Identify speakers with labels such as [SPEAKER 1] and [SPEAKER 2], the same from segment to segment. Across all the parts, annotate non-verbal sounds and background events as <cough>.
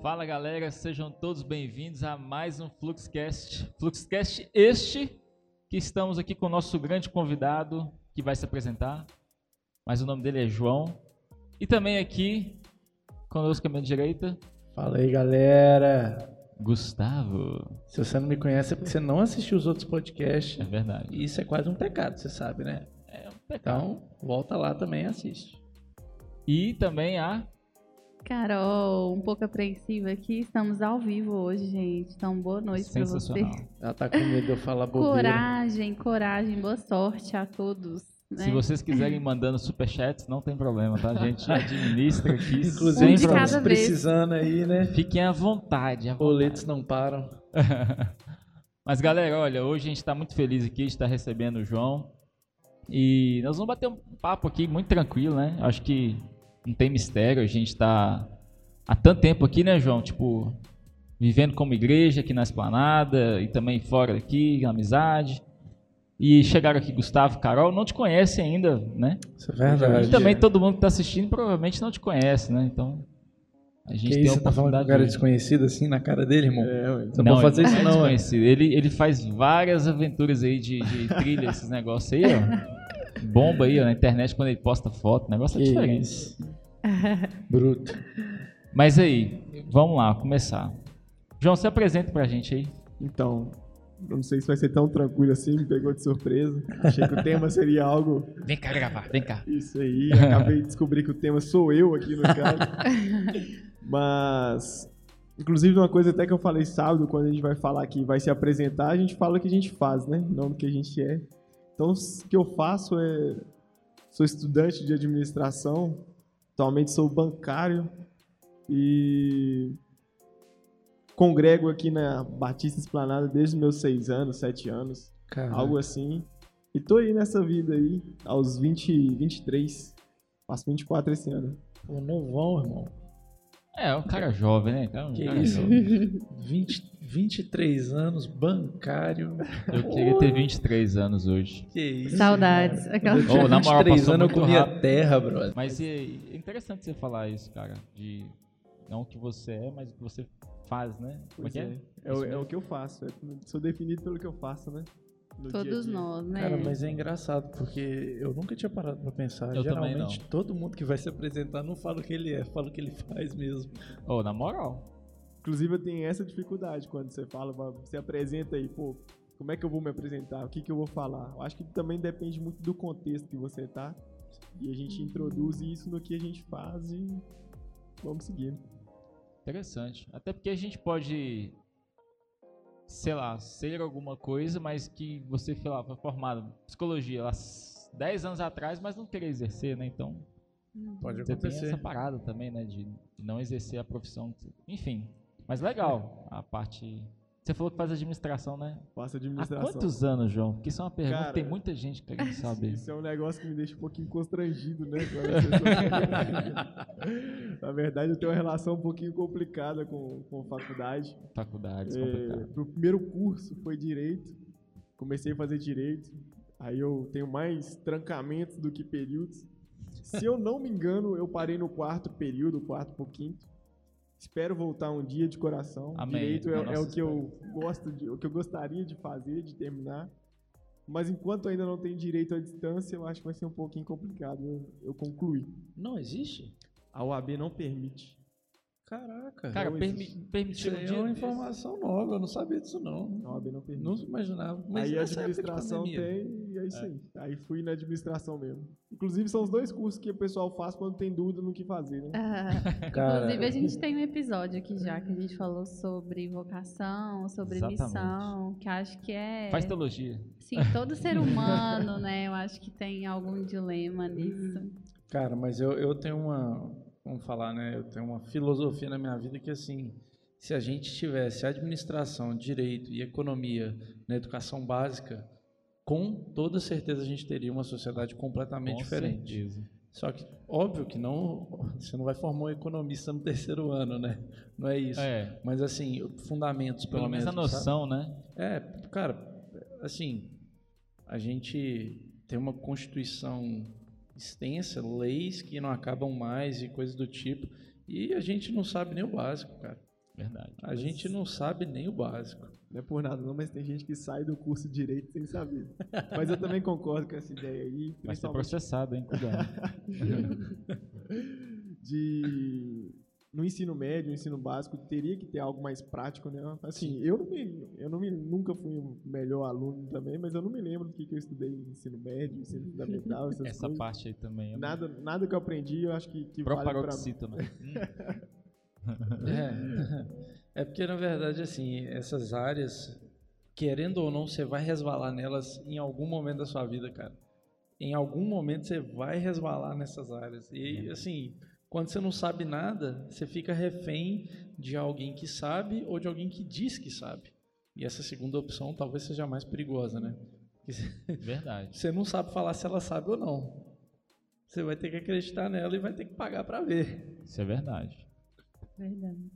[SPEAKER 1] Fala galera, sejam todos bem-vindos a mais um Fluxcast. Fluxcast este que estamos aqui com o nosso grande convidado que vai se apresentar, mas o nome dele é João. E também aqui conosco à minha direita,
[SPEAKER 2] Fala aí, galera.
[SPEAKER 1] Gustavo.
[SPEAKER 2] Se você não me conhece é porque você não assistiu os outros podcasts.
[SPEAKER 1] É verdade.
[SPEAKER 2] E isso é quase um pecado, você sabe, né? Então, volta lá também e assiste.
[SPEAKER 1] E também a
[SPEAKER 3] Carol, um pouco apreensiva aqui. Estamos ao vivo hoje, gente. Então, boa noite pra você.
[SPEAKER 1] sensacional.
[SPEAKER 2] Ela tá com medo de eu falar bobeira.
[SPEAKER 3] Coragem, coragem, boa sorte a todos. né?
[SPEAKER 1] Se vocês quiserem ir mandando superchats, não tem problema, tá? A gente administra aqui
[SPEAKER 2] Inclusive,
[SPEAKER 3] Um
[SPEAKER 2] estamos precisando aí, né?
[SPEAKER 1] Fiquem à vontade. À vontade.
[SPEAKER 2] Boletos não param. <laughs>
[SPEAKER 1] Mas galera, olha, hoje a gente está muito feliz aqui de estar recebendo o João. E nós vamos bater um papo aqui muito tranquilo, né? Acho que não tem mistério, a gente está há tanto tempo aqui, né, João? Tipo, vivendo como igreja aqui na esplanada e também fora daqui, na amizade. E chegaram aqui Gustavo, Carol, não te conhece ainda, né?
[SPEAKER 2] Isso é verdade.
[SPEAKER 1] E também todo mundo que está assistindo provavelmente não te conhece, né? Então, a gente
[SPEAKER 2] Que
[SPEAKER 1] tem
[SPEAKER 2] isso, tá falando com um cara
[SPEAKER 1] de-
[SPEAKER 2] desconhecido assim na cara dele, irmão?
[SPEAKER 4] É, ué.
[SPEAKER 2] Você não fazer
[SPEAKER 1] ele
[SPEAKER 2] isso não, é.
[SPEAKER 1] desconhecido. Ele, ele faz várias aventuras aí de, de trilha, esses negócios aí, ó. Bomba aí, ó, na internet quando ele posta foto, o negócio é diferente.
[SPEAKER 2] isso. Bruto.
[SPEAKER 1] Mas aí, vamos lá, começar. João, se apresenta pra gente aí.
[SPEAKER 4] Então, não sei se vai ser tão tranquilo assim, me pegou de surpresa. Achei que o tema seria algo
[SPEAKER 1] Vem cá gravar, vem cá.
[SPEAKER 4] isso aí. Acabei de descobrir que o tema sou eu aqui no caso. <laughs> Mas, inclusive, uma coisa até que eu falei sábado, quando a gente vai falar aqui, vai se apresentar, a gente fala o que a gente faz, né? Não o que a gente é. Então, o que eu faço é. Sou estudante de administração, atualmente sou bancário e congrego aqui na Batista Esplanada desde meus seis anos, sete anos, algo assim. E tô aí nessa vida aí, aos 20, 23, faço 24 esse ano.
[SPEAKER 2] pô, novão, irmão.
[SPEAKER 1] É, um cara jovem, né? Cara, um
[SPEAKER 2] Que
[SPEAKER 1] cara
[SPEAKER 2] isso?
[SPEAKER 1] jovem. <laughs>
[SPEAKER 2] 20, 23 anos, bancário.
[SPEAKER 1] Eu queria ter 23 anos hoje.
[SPEAKER 2] Que isso?
[SPEAKER 3] Saudades. Aquela-
[SPEAKER 2] eu
[SPEAKER 1] Ô, na moral,
[SPEAKER 2] 23
[SPEAKER 1] passou
[SPEAKER 2] anos eu comia
[SPEAKER 1] rápido.
[SPEAKER 2] terra, brother.
[SPEAKER 1] Mas é interessante você falar isso, cara. De não o que você é, mas o que você faz, né? Como é é?
[SPEAKER 4] é. É, o, é o que eu faço. é- sou definido pelo que eu faço, né? No
[SPEAKER 3] Todos
[SPEAKER 4] dia.
[SPEAKER 3] nós, né?
[SPEAKER 2] Cara, mas é engraçado, porque eu nunca tinha parado pra pensar.
[SPEAKER 1] Eu
[SPEAKER 2] Geralmente, todo mundo que vai se apresentar não fala o que ele é, fala o que ele faz mesmo.
[SPEAKER 1] Ô, na moral.
[SPEAKER 4] Inclusive, eu tenho essa dificuldade quando você fala, você apresenta aí, pô, como é que eu vou me apresentar? O que, que eu vou falar? Eu acho que também depende muito do contexto que você tá. E a gente introduz isso no que a gente faz e vamos seguir.
[SPEAKER 1] Interessante. Até porque a gente pode, sei lá, ser alguma coisa, mas que você, sei lá, foi formado em psicologia lá s- 10 anos atrás, mas não querer exercer, né? Então,
[SPEAKER 2] Pode
[SPEAKER 1] você tem
[SPEAKER 2] acontecer.
[SPEAKER 1] essa parada também, né? De, não exercer a profissão. Enfim, mas legal a parte... Você falou que faz administração, né?
[SPEAKER 4] Faço
[SPEAKER 1] Há
[SPEAKER 4] administração.
[SPEAKER 1] quantos anos, João? Porque isso é uma pergunta
[SPEAKER 4] Cara,
[SPEAKER 1] que tem muita gente querendo <laughs> saber.
[SPEAKER 4] Isso é um negócio que me deixa um pouquinho constrangido, né? <laughs> Na verdade, eu tenho uma relação um pouquinho complicada com, com a faculdade.
[SPEAKER 1] Faculdades,
[SPEAKER 4] É,
[SPEAKER 1] complicado.
[SPEAKER 4] meu primeiro curso foi direito. Comecei a fazer direito. Aí eu tenho mais trancamentos do que períodos. Se eu não me engano, eu parei no quarto período, quarto pro quinto. Espero voltar um dia de coração.
[SPEAKER 1] Amém.
[SPEAKER 4] Direito
[SPEAKER 1] É
[SPEAKER 4] é, o que eu gosto de, o que eu gostaria de fazer, de terminar. Mas enquanto ainda não tenho direito à distância, eu acho que vai ser um pouquinho complicado eu, eu concluir.
[SPEAKER 2] Não existe?
[SPEAKER 4] A OAB não permite.
[SPEAKER 2] Caraca.
[SPEAKER 1] Cara,
[SPEAKER 4] não
[SPEAKER 1] permi
[SPEAKER 2] aí é uma informação nova, eu não sabia disso não.
[SPEAKER 4] OAB não permite.
[SPEAKER 2] Não imaginava. Mas
[SPEAKER 4] aí a administração tem e é isso aí. Aí fui na administração mesmo. Inclusive são os dois cursos que o pessoal faz quando tem dúvida no que fazer, né?
[SPEAKER 3] Ah, <laughs> Inclusive, a gente tem um episódio aqui já que a gente falou sobre vocação, sobre
[SPEAKER 1] Exatamente.
[SPEAKER 3] missão, que acho que é.
[SPEAKER 1] Faz teologia.
[SPEAKER 3] Sim, todo ser humano, né? Eu acho que tem algum dilema nisso.
[SPEAKER 2] Cara, mas eu, eu tenho uma, vamos falar, né? Eu tenho uma filosofia na minha vida que assim, se a gente tivesse administração, direito e economia na educação básica, com toda certeza a gente teria uma sociedade completamente
[SPEAKER 1] Com
[SPEAKER 2] diferente.
[SPEAKER 1] certeza.
[SPEAKER 2] Só que óbvio que não, você não vai formar um economista no terceiro ano, né? Não é isso.
[SPEAKER 1] É,
[SPEAKER 2] Mas assim, fundamentos pelo,
[SPEAKER 1] pelo menos a
[SPEAKER 2] sabe?
[SPEAKER 1] noção, né?
[SPEAKER 2] É, cara, assim, a gente tem uma constituição extensa, leis que não acabam mais e coisas do tipo, e a gente não sabe nem o básico, cara.
[SPEAKER 1] Verdade.
[SPEAKER 2] A gente não sabe nem o básico.
[SPEAKER 4] Não é por nada não, mas tem gente que sai do curso de Direito sem saber. Mas eu também concordo com essa ideia aí.
[SPEAKER 1] Vai ser
[SPEAKER 4] principalmente
[SPEAKER 1] processado, hein? Cuidado. <laughs>
[SPEAKER 4] de no ensino médio, no ensino básico, teria que ter algo mais prático, né? Assim, eu não me, eu não me, nunca fui o melhor aluno também, mas eu não me lembro do que, que eu estudei no ensino médio, ensino fundamental, essas
[SPEAKER 1] Essa
[SPEAKER 4] coisas.
[SPEAKER 1] parte aí também. não-
[SPEAKER 4] Nada, nada que eu aprendi, eu acho que, que vale
[SPEAKER 1] Proparoxítona. Hum,
[SPEAKER 2] É. <laughs> é porque, na verdade, assim, essas áreas, querendo ou não, você vai resvalar nelas em algum momento da sua vida, cara. Em algum momento você vai resvalar nessas áreas. E, assim, quando você não sabe nada, você fica refém de alguém que sabe ou de alguém que diz que sabe. E essa segunda opção talvez seja a mais perigosa, né? <laughs>
[SPEAKER 1] Verdade.
[SPEAKER 2] Você não sabe falar se ela sabe ou não. Você vai ter que acreditar nela e vai ter que pagar para ver.
[SPEAKER 1] Isso é verdade.
[SPEAKER 3] Verdade.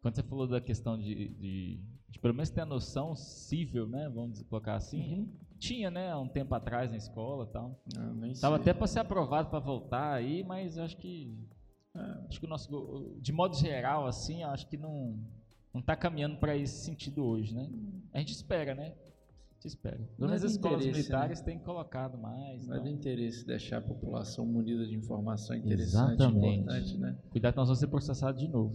[SPEAKER 1] Quando você falou da questão de, de, de pelo menos ter a noção cível, né? Vamos colocar assim. Tinha, né? Há um tempo atrás na escola e tal.
[SPEAKER 2] Ah, nem
[SPEAKER 1] Tava
[SPEAKER 2] sei.
[SPEAKER 1] até para ser aprovado para voltar aí, mas acho que acho que o nosso de modo geral assim, acho que não não tá caminhando para esse sentido hoje, né? A gente espera, né? A gente espera. Pelo
[SPEAKER 2] Não é
[SPEAKER 1] menos
[SPEAKER 2] do
[SPEAKER 1] as escolas
[SPEAKER 2] interesse,
[SPEAKER 1] militares têm colocado mais.
[SPEAKER 2] Não é
[SPEAKER 1] então.
[SPEAKER 2] do interesse deixar a população munida de informação interessante,
[SPEAKER 1] Exatamente.
[SPEAKER 2] importante, né?
[SPEAKER 1] Cuidado que nós vamos ser processados de novo.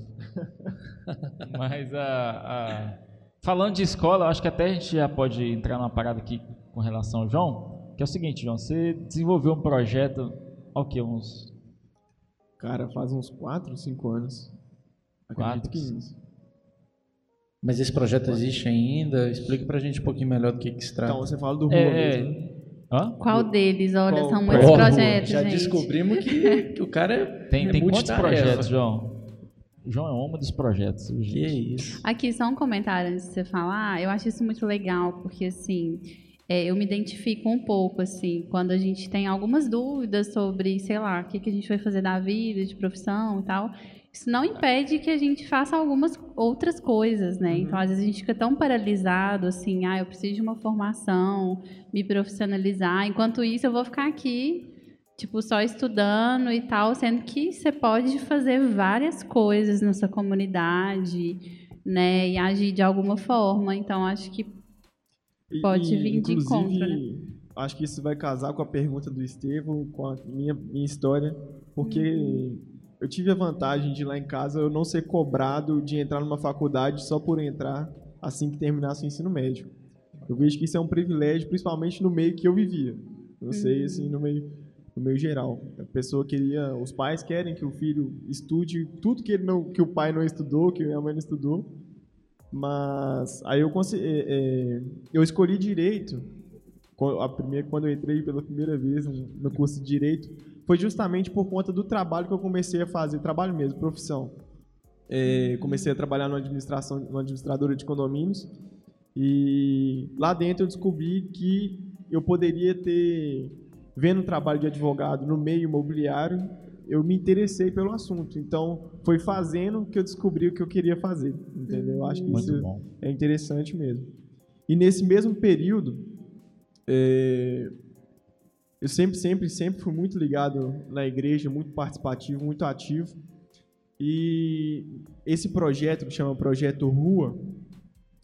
[SPEAKER 1] <laughs> Mas a, a- falando de escola, eu acho que até a gente já pode entrar numa parada aqui com relação ao João, que é o seguinte, João, você desenvolveu um projeto, há o quê? Uns
[SPEAKER 4] Cara, faz uns 4, 5 anos.
[SPEAKER 1] Quatro,
[SPEAKER 4] Acredito que
[SPEAKER 1] cinco.
[SPEAKER 4] isso.
[SPEAKER 2] Mas esse projeto existe ainda? Explica pra gente um pouquinho melhor do que, que se trata.
[SPEAKER 4] Então, você fala do Rua
[SPEAKER 1] É,
[SPEAKER 4] mesmo, né?
[SPEAKER 1] Hã?
[SPEAKER 3] Qual deles? Olha,
[SPEAKER 4] Qual-
[SPEAKER 3] são muitos projetos,
[SPEAKER 2] Já
[SPEAKER 3] gente.
[SPEAKER 2] descobrimos que, que o cara é
[SPEAKER 1] Tem,
[SPEAKER 2] é
[SPEAKER 1] tem quantos projetos, João? O João é um homem dos projetos.
[SPEAKER 2] Que
[SPEAKER 1] gente.
[SPEAKER 2] isso.
[SPEAKER 3] Aqui, só um comentário antes de você falar. Eu acho isso muito legal, porque, assim, é, eu me identifico um pouco, assim, quando a gente tem algumas dúvidas sobre, sei lá, o que, que a gente vai fazer da vida, de profissão e tal. Isso não impede que a gente faça algumas outras coisas, né? Então, às vezes, a gente fica tão paralisado, assim, ah, eu preciso de uma formação, me profissionalizar. Enquanto isso, eu vou ficar aqui tipo, só estudando e tal, sendo que você pode fazer várias coisas na sua comunidade, né, e agir de alguma forma. Então, acho que Pode
[SPEAKER 4] e,
[SPEAKER 3] vir de encontro, né?
[SPEAKER 4] Acho que isso vai casar com a pergunta do Estevão, com a minha, minha história, porque
[SPEAKER 3] Uhum.
[SPEAKER 4] eu tive a vantagem de lá em casa eu não ser cobrado de entrar numa faculdade só por entrar assim que terminasse o ensino médio. Eu vejo que isso é um privilégio, principalmente no meio que eu vivia. Eu sei, assim, no meio, no meio geral. A pessoa queria, os pais querem que o filho estude tudo que, ele não, que o pai não estudou, que a mãe não estudou. Mas aí eu, conse- é, é, eu escolhi direito. A primeira, quando eu entrei pela primeira vez no curso de direito, foi justamente por conta do trabalho que eu comecei a fazer, trabalho mesmo, profissão. É, comecei a trabalhar numa administração, numa administradora de condomínios e lá dentro eu descobri que eu poderia ter, vendo o trabalho de advogado no meio imobiliário, eu me interessei pelo assunto. Então, foi fazendo que eu descobri o que eu queria fazer, entendeu? Eu acho que
[SPEAKER 1] Muito
[SPEAKER 4] isso
[SPEAKER 1] bom.
[SPEAKER 4] é interessante mesmo. E nesse mesmo período, é, eu sempre, sempre, sempre fui muito ligado na igreja, muito participativo, muito ativo. E esse projeto, que chama Projeto Rua,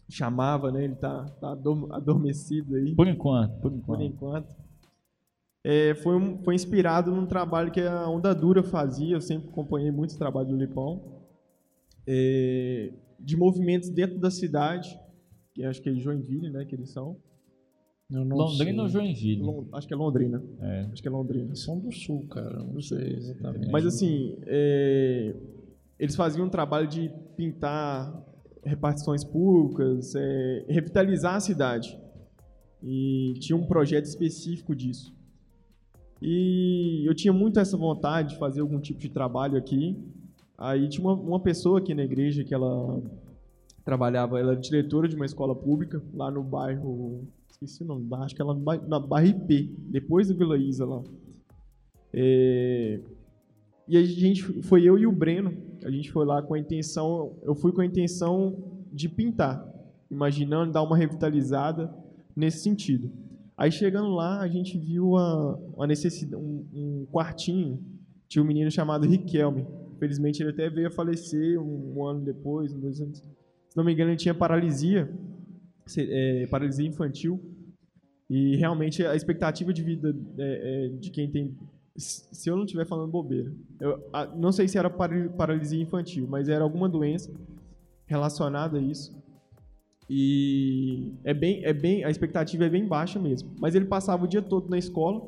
[SPEAKER 4] chamava, né? Ele tá, tá adorm- adormecido aí
[SPEAKER 1] Por enquanto, por
[SPEAKER 4] por
[SPEAKER 1] enquanto.
[SPEAKER 4] É, foi, um- foi inspirado num trabalho que a Onda Dura fazia, eu sempre acompanhei muito o trabalho do Lipão, é, de movimentos dentro da cidade, que acho que é Joinville, né, que eles são.
[SPEAKER 1] Londrina ou
[SPEAKER 2] sei.
[SPEAKER 1] Joinville?
[SPEAKER 4] Lon- acho que é Londrina.
[SPEAKER 1] É.
[SPEAKER 4] Acho que é Londrina.
[SPEAKER 2] São do sul, cara. Não sei exatamente.
[SPEAKER 4] Mas assim, é, eles faziam um trabalho de pintar repartições públicas, é, revitalizar a cidade. E tinha um projeto específico disso. E eu tinha muito essa vontade de fazer algum tipo de trabalho aqui. Aí tinha uma, uma pessoa aqui na igreja que ela trabalhava, ela era diretora de uma escola pública lá no bairro, esqueci o nome, acho que ela na bairro IP, depois do Vila Isa lá. É, e a gente foi eu e o Breno, a gente foi lá com a intenção, eu fui com a intenção de pintar, imaginando dar uma revitalizada nesse sentido. Aí chegando lá, a gente viu uma necessidade, um, um quartinho, tinha um menino chamado Riquelme. Infelizmente ele até veio a falecer um, um ano depois, um, dois anos. Se não me engano, ele tinha paralisia, é, paralisia infantil. E realmente a expectativa de vida é, é, de quem tem. Se eu não estiver falando bobeira, eu a- não sei se era para- paralisia infantil, mas era alguma doença relacionada a isso. E é bem, é bem, a expectativa é bem baixa mesmo. Mas ele passava o dia todo na escola,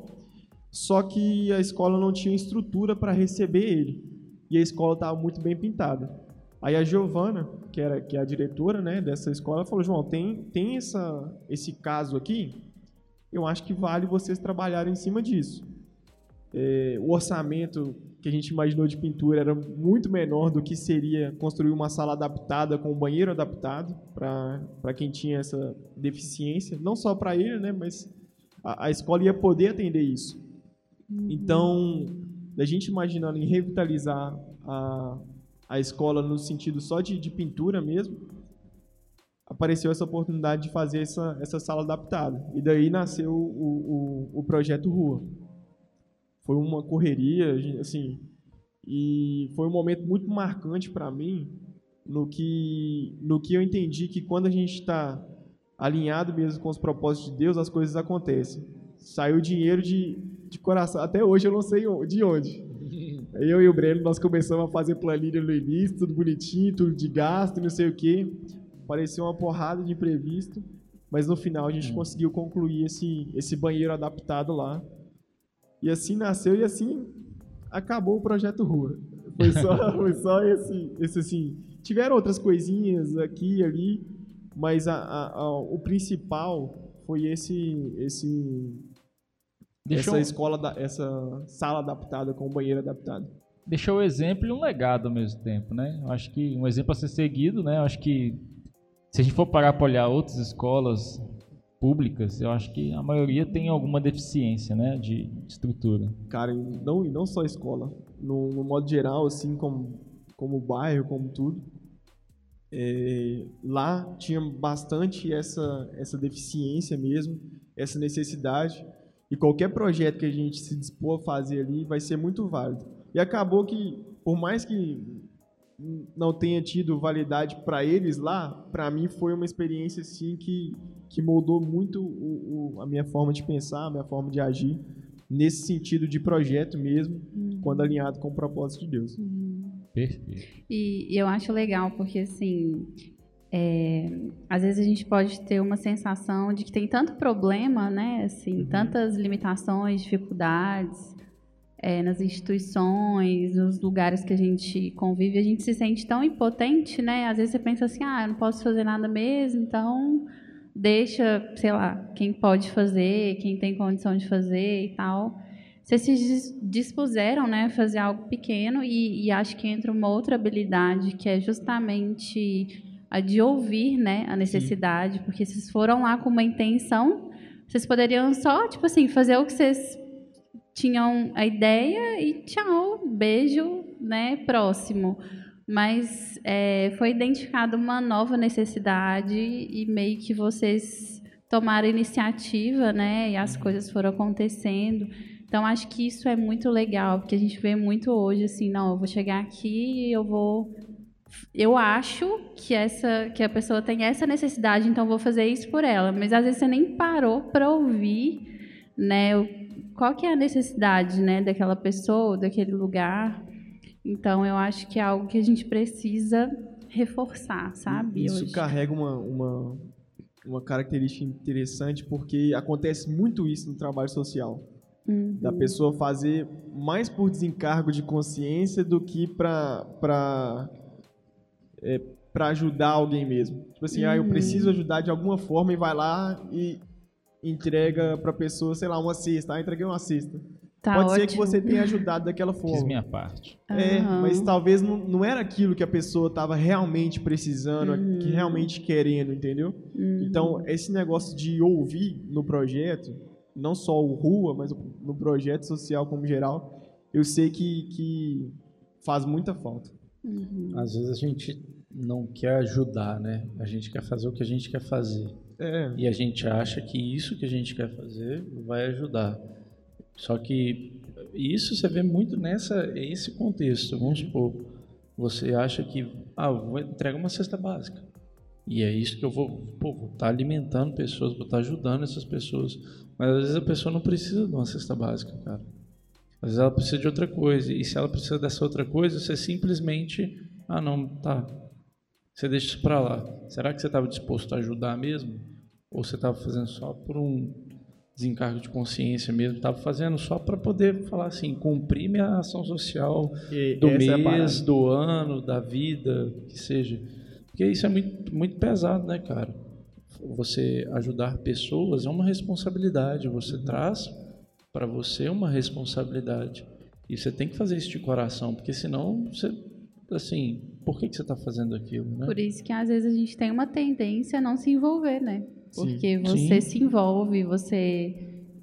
[SPEAKER 4] só que a escola não tinha estrutura para receber ele. E a escola estava muito bem pintada. Aí a Giovana, que era que é a diretora, né, dessa escola, falou: "João, tem tem essa esse caso aqui. Eu acho que vale vocês trabalharem em cima disso." É, o orçamento que a gente imaginou de pintura era muito menor do que seria construir uma sala adaptada com um banheiro adaptado para quem tinha essa deficiência, não só para ele, né, mas a, a escola ia poder atender isso. Então, a gente imaginando em revitalizar a, a escola no sentido só de, de pintura mesmo, apareceu essa oportunidade de fazer essa, essa sala adaptada. E daí nasceu o, o, o projeto Rua. Foi uma correria, assim, e foi um momento muito marcante para mim no que, no que eu entendi que quando a gente está alinhado mesmo com os propósitos de Deus, as coisas acontecem. Saiu dinheiro de, de coração, até hoje eu não sei de onde. <laughs> Eu e o Breno, nós começamos a fazer planilha no início, tudo bonitinho, tudo de gasto, não sei o quê. Pareceu uma porrada de imprevisto, mas no final a gente conseguiu concluir esse, esse banheiro adaptado lá. E assim nasceu e assim acabou o projeto Rua. Foi só, <laughs> foi só esse, esse assim. Tiveram outras coisinhas aqui e ali, mas a, a- a- o principal foi esse, esse
[SPEAKER 1] Deixou,
[SPEAKER 4] essa escola, da- essa sala adaptada com o banheiro adaptado.
[SPEAKER 1] deixou o exemplo e um legado ao mesmo tempo, né? Eu acho que um exemplo a ser seguido, né? Eu acho que se a gente for parar para olhar outras escolas públicas, eu acho que a maioria tem alguma deficiência, né, de estrutura.
[SPEAKER 4] Cara, e não, e não só escola, no, no modo geral, assim, como, como bairro, como tudo. É, lá tinha bastante essa, essa deficiência mesmo, essa necessidade. E qualquer projeto que a gente se dispor a fazer ali vai ser muito válido. E acabou que, por mais que não tenha tido validade para eles lá, para mim foi uma experiência assim que, que moldou muito o, o- a minha forma de pensar, a minha forma de agir, nesse sentido de projeto mesmo, quando alinhado com o propósito de Deus.
[SPEAKER 1] Perfeito.
[SPEAKER 3] E, e eu acho legal porque, assim, é, às vezes a gente pode ter uma sensação de que tem tanto problema, né? Assim, tantas limitações, dificuldades é, nas instituições, nos lugares que a gente convive, a gente se sente tão impotente, né? Às vezes você pensa assim, ah, eu não posso fazer nada mesmo, então deixa, sei lá, quem pode fazer, quem tem condição de fazer e tal. Vocês se dis- dispuseram, né, a fazer algo pequeno e, e acho que entra uma outra habilidade que é justamente a de ouvir, né, a necessidade, porque vocês foram lá com uma intenção, vocês poderiam só, tipo assim, fazer o que vocês tinham a ideia e tchau, beijo, né, próximo. Mas é, foi identificada uma nova necessidade e meio que vocês tomaram iniciativa, né, e as coisas foram acontecendo. Então acho que isso é muito legal, porque a gente vê muito hoje assim, não, eu vou chegar aqui e eu vou eu acho que essa que a pessoa tem essa necessidade, então vou fazer isso por ela, mas às vezes você nem parou para ouvir, né, qual que é a necessidade, né, daquela pessoa, daquele lugar. Então eu acho que é algo que a gente precisa reforçar, sabe?
[SPEAKER 4] Isso
[SPEAKER 3] hoje.
[SPEAKER 4] carrega uma, uma, uma característica interessante, porque acontece muito isso no trabalho social.
[SPEAKER 3] Uhum.
[SPEAKER 4] Da pessoa fazer mais por desencargo de consciência do que para é, para ajudar alguém mesmo. Tipo assim, ah, eu
[SPEAKER 3] Uhum.
[SPEAKER 4] preciso ajudar de alguma forma e vai lá e entrega para pessoa, sei lá, uma cesta. Ah, entreguei uma cesta.
[SPEAKER 3] Tá
[SPEAKER 4] Pode ser que
[SPEAKER 3] ótimo.
[SPEAKER 4] você tenha ajudado daquela
[SPEAKER 1] Fiz
[SPEAKER 4] forma.
[SPEAKER 1] minha parte.
[SPEAKER 4] É,
[SPEAKER 3] Aham.
[SPEAKER 4] mas talvez não, não era aquilo que a pessoa estava realmente precisando,
[SPEAKER 3] Uhum.
[SPEAKER 4] que realmente querendo, entendeu? Então, esse negócio de ouvir no projeto, não só o Rua, mas no projeto social como geral, eu sei que, que faz muita falta.
[SPEAKER 2] Às vezes a gente não quer ajudar, né? A gente quer fazer o que a gente quer fazer.
[SPEAKER 4] É,
[SPEAKER 2] E a gente acha que isso que a gente quer fazer vai ajudar. Só que isso você vê muito nessa esse contexto. Vamos supor, você acha que ah, vou entregar uma cesta básica. E é isso que eu vou, pô, vou estar alimentando pessoas, vou estar ajudando essas pessoas. Mas às vezes a pessoa não precisa de uma cesta básica, cara. Às vezes ela precisa de outra coisa. E se ela precisa dessa outra coisa, você simplesmente, ah, não, tá. Você deixa isso para lá. Será que você estava disposto a ajudar mesmo? Ou você estava fazendo só por um desencargo de consciência mesmo? Estava fazendo só para poder falar assim, cumprir minha ação social
[SPEAKER 4] e
[SPEAKER 2] do
[SPEAKER 4] é
[SPEAKER 2] mês, do ano, da vida, que seja. Porque isso é muito, muito pesado, né, cara? Você ajudar pessoas é uma responsabilidade. Você traz para você uma responsabilidade. E você tem que fazer isso de coração, porque senão você, assim, por que, que você está fazendo aquilo, né?
[SPEAKER 3] Por isso que às vezes a gente tem uma tendência a não se envolver, né?
[SPEAKER 4] Sim.
[SPEAKER 3] Porque você
[SPEAKER 2] Sim.
[SPEAKER 3] se envolve, você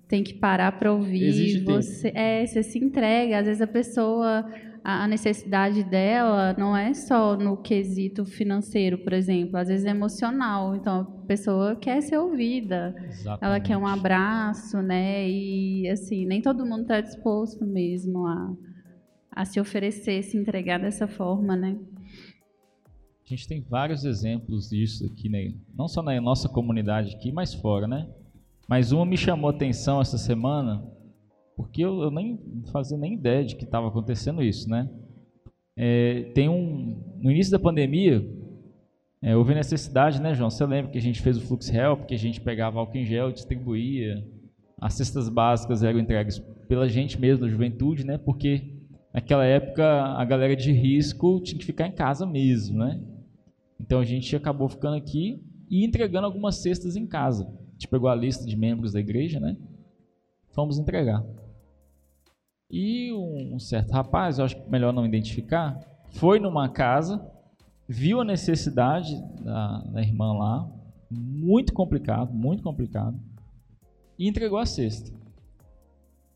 [SPEAKER 3] tem que parar para ouvir,
[SPEAKER 4] Exige tempo.
[SPEAKER 3] você é, você se entrega, às vezes a pessoa a necessidade dela não é só no quesito financeiro, por exemplo, às vezes é emocional. Então a pessoa quer ser ouvida, ela quer um abraço, né? E assim, nem todo mundo está disposto mesmo a, a se oferecer, se entregar dessa forma, né?
[SPEAKER 1] A gente tem vários exemplos disso aqui, né? não só na nossa comunidade aqui, mas fora, né? Mas uma me chamou a atenção essa semana, porque eu, eu nem fazia nem ideia de que estava acontecendo isso, né? É, tem um no início da pandemia é, houve necessidade, né, João? Você lembra que a gente fez o Flux Help, que a gente pegava álcool em gel, distribuía, as cestas básicas eram entregues pela gente mesmo, da juventude, né? Porque naquela época a galera de risco tinha que ficar em casa mesmo, né? Então a gente acabou ficando aqui e entregando algumas cestas em casa. A gente pegou a lista de membros da igreja, né? Fomos entregar. E um, certo rapaz, eu acho melhor não identificar, foi numa casa, viu a necessidade da, da irmã lá, muito complicado, muito complicado, e entregou a cesta.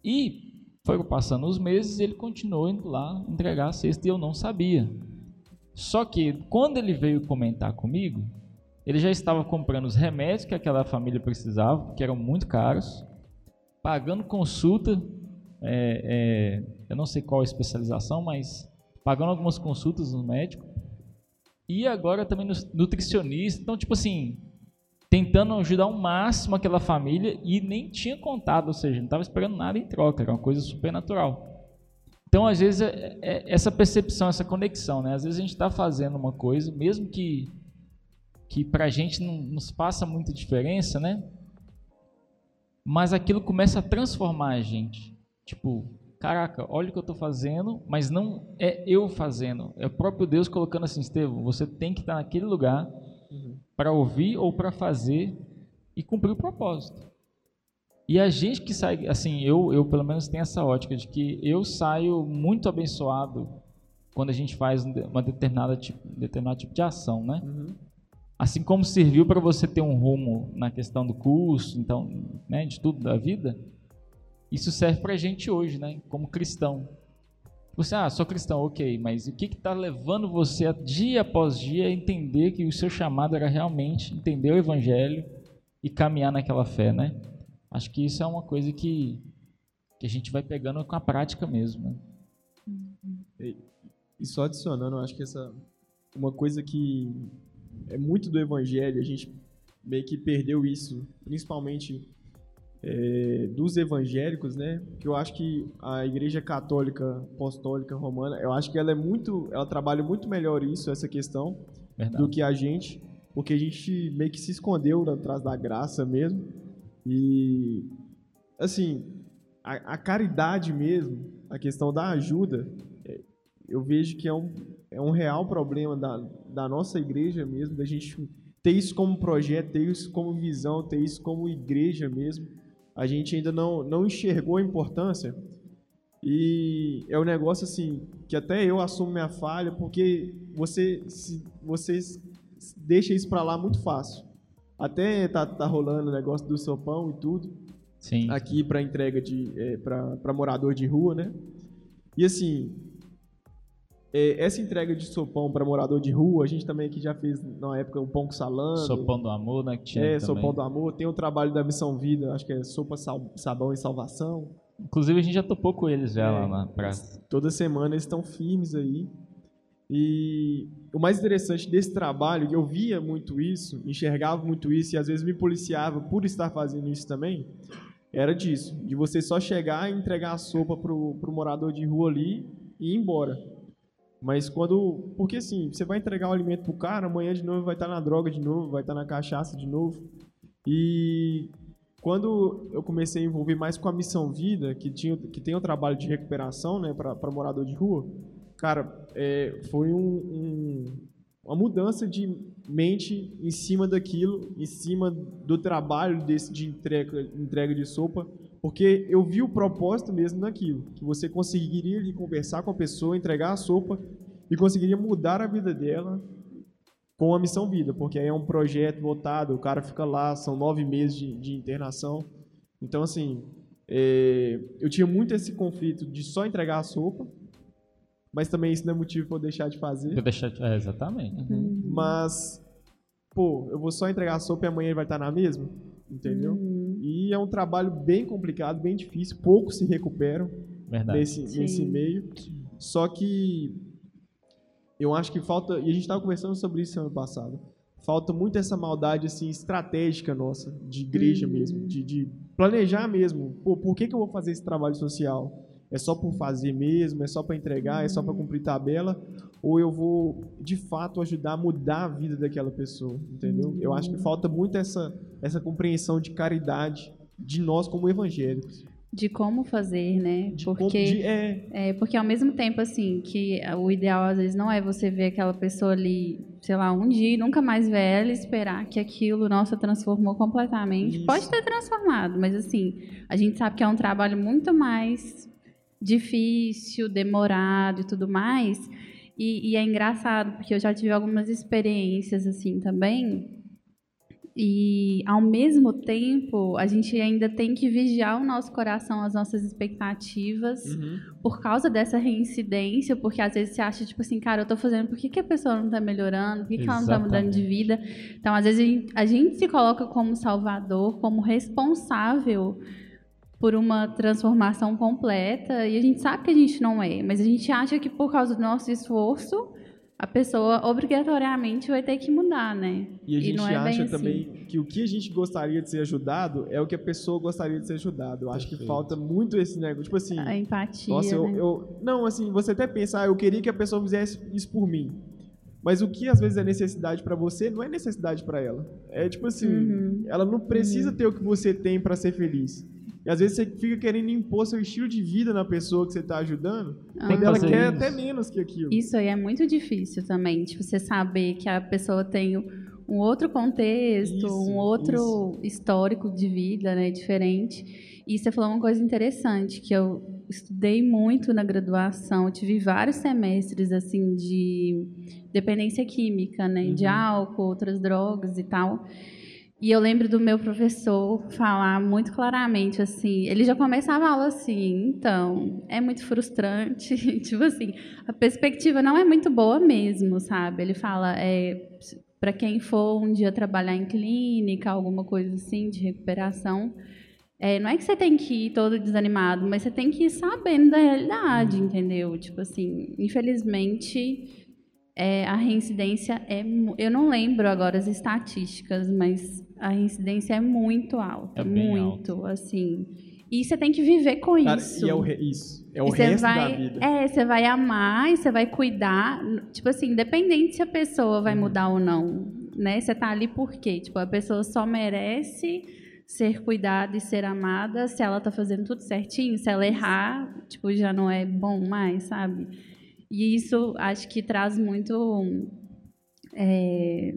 [SPEAKER 1] E foi passando os meses ele continuou indo lá entregar a cesta e eu não sabia. Só que quando ele veio comentar comigo, ele já estava comprando os remédios que aquela família precisava, que eram muito caros, pagando consulta, é, é, eu não sei qual a especialização, mas pagando algumas consultas no médico, e agora também no nutricionista. Então, tipo assim, tentando ajudar ao máximo aquela família e nem tinha contado, ou seja, não estava esperando nada em troca, era uma coisa super natural. Então, às vezes, é, é essa percepção, essa conexão, né? Às vezes a gente está fazendo uma coisa, mesmo que, que para a gente não nos faça muita diferença, né? Mas aquilo começa a transformar a gente. Tipo, caraca, olha o que eu estou fazendo, mas não é eu fazendo, é o próprio Deus colocando assim, Estevão, você tem que estar naquele lugar para ouvir ou para fazer e cumprir o propósito. E a gente que sai, assim, eu, eu pelo menos tenho essa ótica de que eu saio muito abençoado quando a gente faz um uma determinada tipo, determinado tipo de ação, né? Assim como serviu para você ter um rumo na questão do curso, então, né, de tudo da vida, isso serve para a gente hoje, né, como cristão. Você, ah, sou cristão, ok, mas o que está levando você a, dia após dia a entender que o seu chamado era realmente entender o evangelho e caminhar naquela fé, né? Acho que isso é uma coisa que, que a gente vai pegando com a prática mesmo. Né?
[SPEAKER 4] E só adicionando, acho que essa uma coisa que é muito do evangelho, a gente meio que perdeu isso, principalmente é, dos evangélicos, né? Que eu acho que a Igreja Católica Apostólica Romana, eu acho que ela é muito, ela trabalha muito melhor isso, essa questão,
[SPEAKER 1] Verdade.
[SPEAKER 4] do que a gente, porque a gente meio que se escondeu atrás da graça mesmo. E assim, a, a caridade mesmo, a questão da ajuda, é, eu vejo que é um, é um real problema da, da nossa igreja mesmo, da gente ter isso como projeto, ter isso como visão, ter isso como igreja mesmo. A gente ainda não, não enxergou a importância. E é um negócio assim, que até eu assumo minha falha, porque você, se, você deixa isso pra lá muito fácil. Até tá, tá rolando o negócio do sopão e tudo
[SPEAKER 1] Sim.
[SPEAKER 4] aqui para entrega de é, para morador de rua, né? E assim, é, essa entrega de sopão para morador de rua, a gente também aqui já fez na época o pão com salame.
[SPEAKER 1] Sopão do amor, né? Que tinha
[SPEAKER 4] É,
[SPEAKER 1] também.
[SPEAKER 4] sopão do amor. Tem o trabalho da Missão Vida, acho que é sopa, sal- sabão e salvação.
[SPEAKER 1] Inclusive a gente já topou com eles já
[SPEAKER 4] É.
[SPEAKER 1] lá na praça.
[SPEAKER 4] Toda semana eles estão firmes aí. E o mais interessante desse trabalho, eu via muito isso, enxergava muito isso e às vezes me policiava por estar fazendo isso também, era disso, de você só chegar e entregar a sopa pro, pro morador de rua ali e ir embora. Mas quando. Porque assim, você vai entregar o alimento pro cara, amanhã de novo vai estar na droga de novo, vai estar na cachaça de novo. E quando eu comecei a envolver mais com a Missão Vida, que, tinha, que tem o trabalho de recuperação né, para morador de rua, cara, é, foi um, um- uma mudança de mente em cima daquilo, em cima do trabalho desse de entrega, entrega de sopa, porque eu vi o propósito mesmo naquilo, que você conseguiria ali conversar com a pessoa, entregar a sopa e conseguiria mudar a vida dela com a Missão Vida, porque aí é um projeto votado, o cara fica lá, são nove meses de, de internação. Então, assim, é, eu tinha muito esse conflito de só entregar a sopa, mas também isso não é motivo para eu deixar de fazer.
[SPEAKER 1] Vou deixar... É, exatamente.
[SPEAKER 4] Mas, pô, eu vou só entregar a sopa e amanhã ele vai estar na mesma, entendeu?
[SPEAKER 3] Uhum.
[SPEAKER 4] E é um trabalho bem complicado, bem difícil, poucos se recuperam
[SPEAKER 1] Verdade.
[SPEAKER 4] nesse,
[SPEAKER 3] Sim.
[SPEAKER 4] nesse meio. Só que eu acho que falta, e a gente estava conversando sobre isso ano passado, falta muito essa maldade assim estratégica nossa, de igreja
[SPEAKER 3] Uhum.
[SPEAKER 4] mesmo, de, de planejar mesmo. Pô, por que, que eu vou fazer esse trabalho social? É só por fazer mesmo? É só para entregar? É só para cumprir tabela? Ou eu vou, de fato, ajudar a mudar a vida daquela pessoa? Entendeu? Eu acho que falta muito essa, essa compreensão de caridade de nós como evangélicos.
[SPEAKER 3] De como fazer, né?
[SPEAKER 4] De
[SPEAKER 3] Porque
[SPEAKER 4] como- de- é,
[SPEAKER 3] É, porque ao mesmo tempo, assim, que o ideal às vezes não é você ver aquela pessoa ali, sei lá, um dia e nunca mais ver ela e esperar que aquilo, nossa, transformou completamente.
[SPEAKER 4] Isso.
[SPEAKER 3] Pode ter transformado, mas assim, a gente sabe que é um trabalho muito mais difícil, demorado e tudo mais. E, e é engraçado, porque eu já tive algumas experiências assim também. E, ao mesmo tempo, a gente ainda tem que vigiar o nosso coração, as nossas expectativas,
[SPEAKER 4] uhum.
[SPEAKER 3] por causa dessa reincidência, porque às vezes você acha, tipo assim, cara, eu tô fazendo, por que, que a pessoa não tá melhorando? Por que, que ela não tá mudando de vida? Então, às vezes, a gente, a gente se coloca como salvador, como responsável por uma transformação completa, e a gente sabe que a gente não é, mas a gente acha que por causa do nosso esforço, a pessoa obrigatoriamente vai ter que mudar, né?
[SPEAKER 4] E a gente
[SPEAKER 3] não é
[SPEAKER 4] acha
[SPEAKER 3] assim.
[SPEAKER 4] também que o que a gente gostaria de ser ajudado é o que a pessoa gostaria de ser ajudado. Eu acho que falta muito esse negócio. Tipo assim,
[SPEAKER 3] A empatia,
[SPEAKER 4] nossa, eu,
[SPEAKER 3] né?
[SPEAKER 4] eu- Não, assim, você até pensa, ah, eu queria que a pessoa fizesse isso por mim. Mas o que às vezes é necessidade pra você não é necessidade pra ela. É tipo assim,
[SPEAKER 3] Uhum.
[SPEAKER 4] ela não precisa ter o que você tem pra ser feliz. E às vezes você fica querendo impor seu estilo de vida na pessoa que você tá ajudando,
[SPEAKER 3] Ah.
[SPEAKER 4] quando ela quer
[SPEAKER 1] isso.
[SPEAKER 4] até menos que aquilo.
[SPEAKER 3] Isso aí é muito difícil também, de você saber que a pessoa tem um outro contexto,
[SPEAKER 4] Isso,
[SPEAKER 3] um outro histórico de vida, né, diferente. E você falou uma coisa interessante, que eu estudei muito na graduação, eu tive vários semestres, assim, de dependência química, né, de
[SPEAKER 4] Uhum.
[SPEAKER 3] álcool, outras drogas e tal. E eu lembro do meu professor falar muito claramente assim, ele já começava a aula assim, então, é muito frustrante, <laughs> tipo assim, a perspectiva não é muito boa mesmo, sabe? Ele fala, é, para quem for um dia trabalhar em clínica, alguma coisa assim, de recuperação, é, não é que você tem que ir todo desanimado, mas você tem que ir sabendo da realidade, entendeu? Tipo assim, infelizmente, é, a reincidência é. Eu não lembro agora as estatísticas, mas a reincidência é muito alta.
[SPEAKER 1] É
[SPEAKER 3] muito, assim. E você tem que viver com
[SPEAKER 4] Cara,
[SPEAKER 3] isso.
[SPEAKER 4] E é o, re- isso. É o resto
[SPEAKER 3] vai,
[SPEAKER 4] da vida.
[SPEAKER 3] É, você vai amar e você vai cuidar. Tipo assim, independente se a pessoa
[SPEAKER 4] Uhum.
[SPEAKER 3] vai mudar ou não, né? Você tá ali por quê? Tipo, a pessoa só merece ser cuidada e ser amada se ela tá fazendo tudo certinho. Se ela errar, tipo, já não é bom mais, sabe? E isso acho que traz muito é,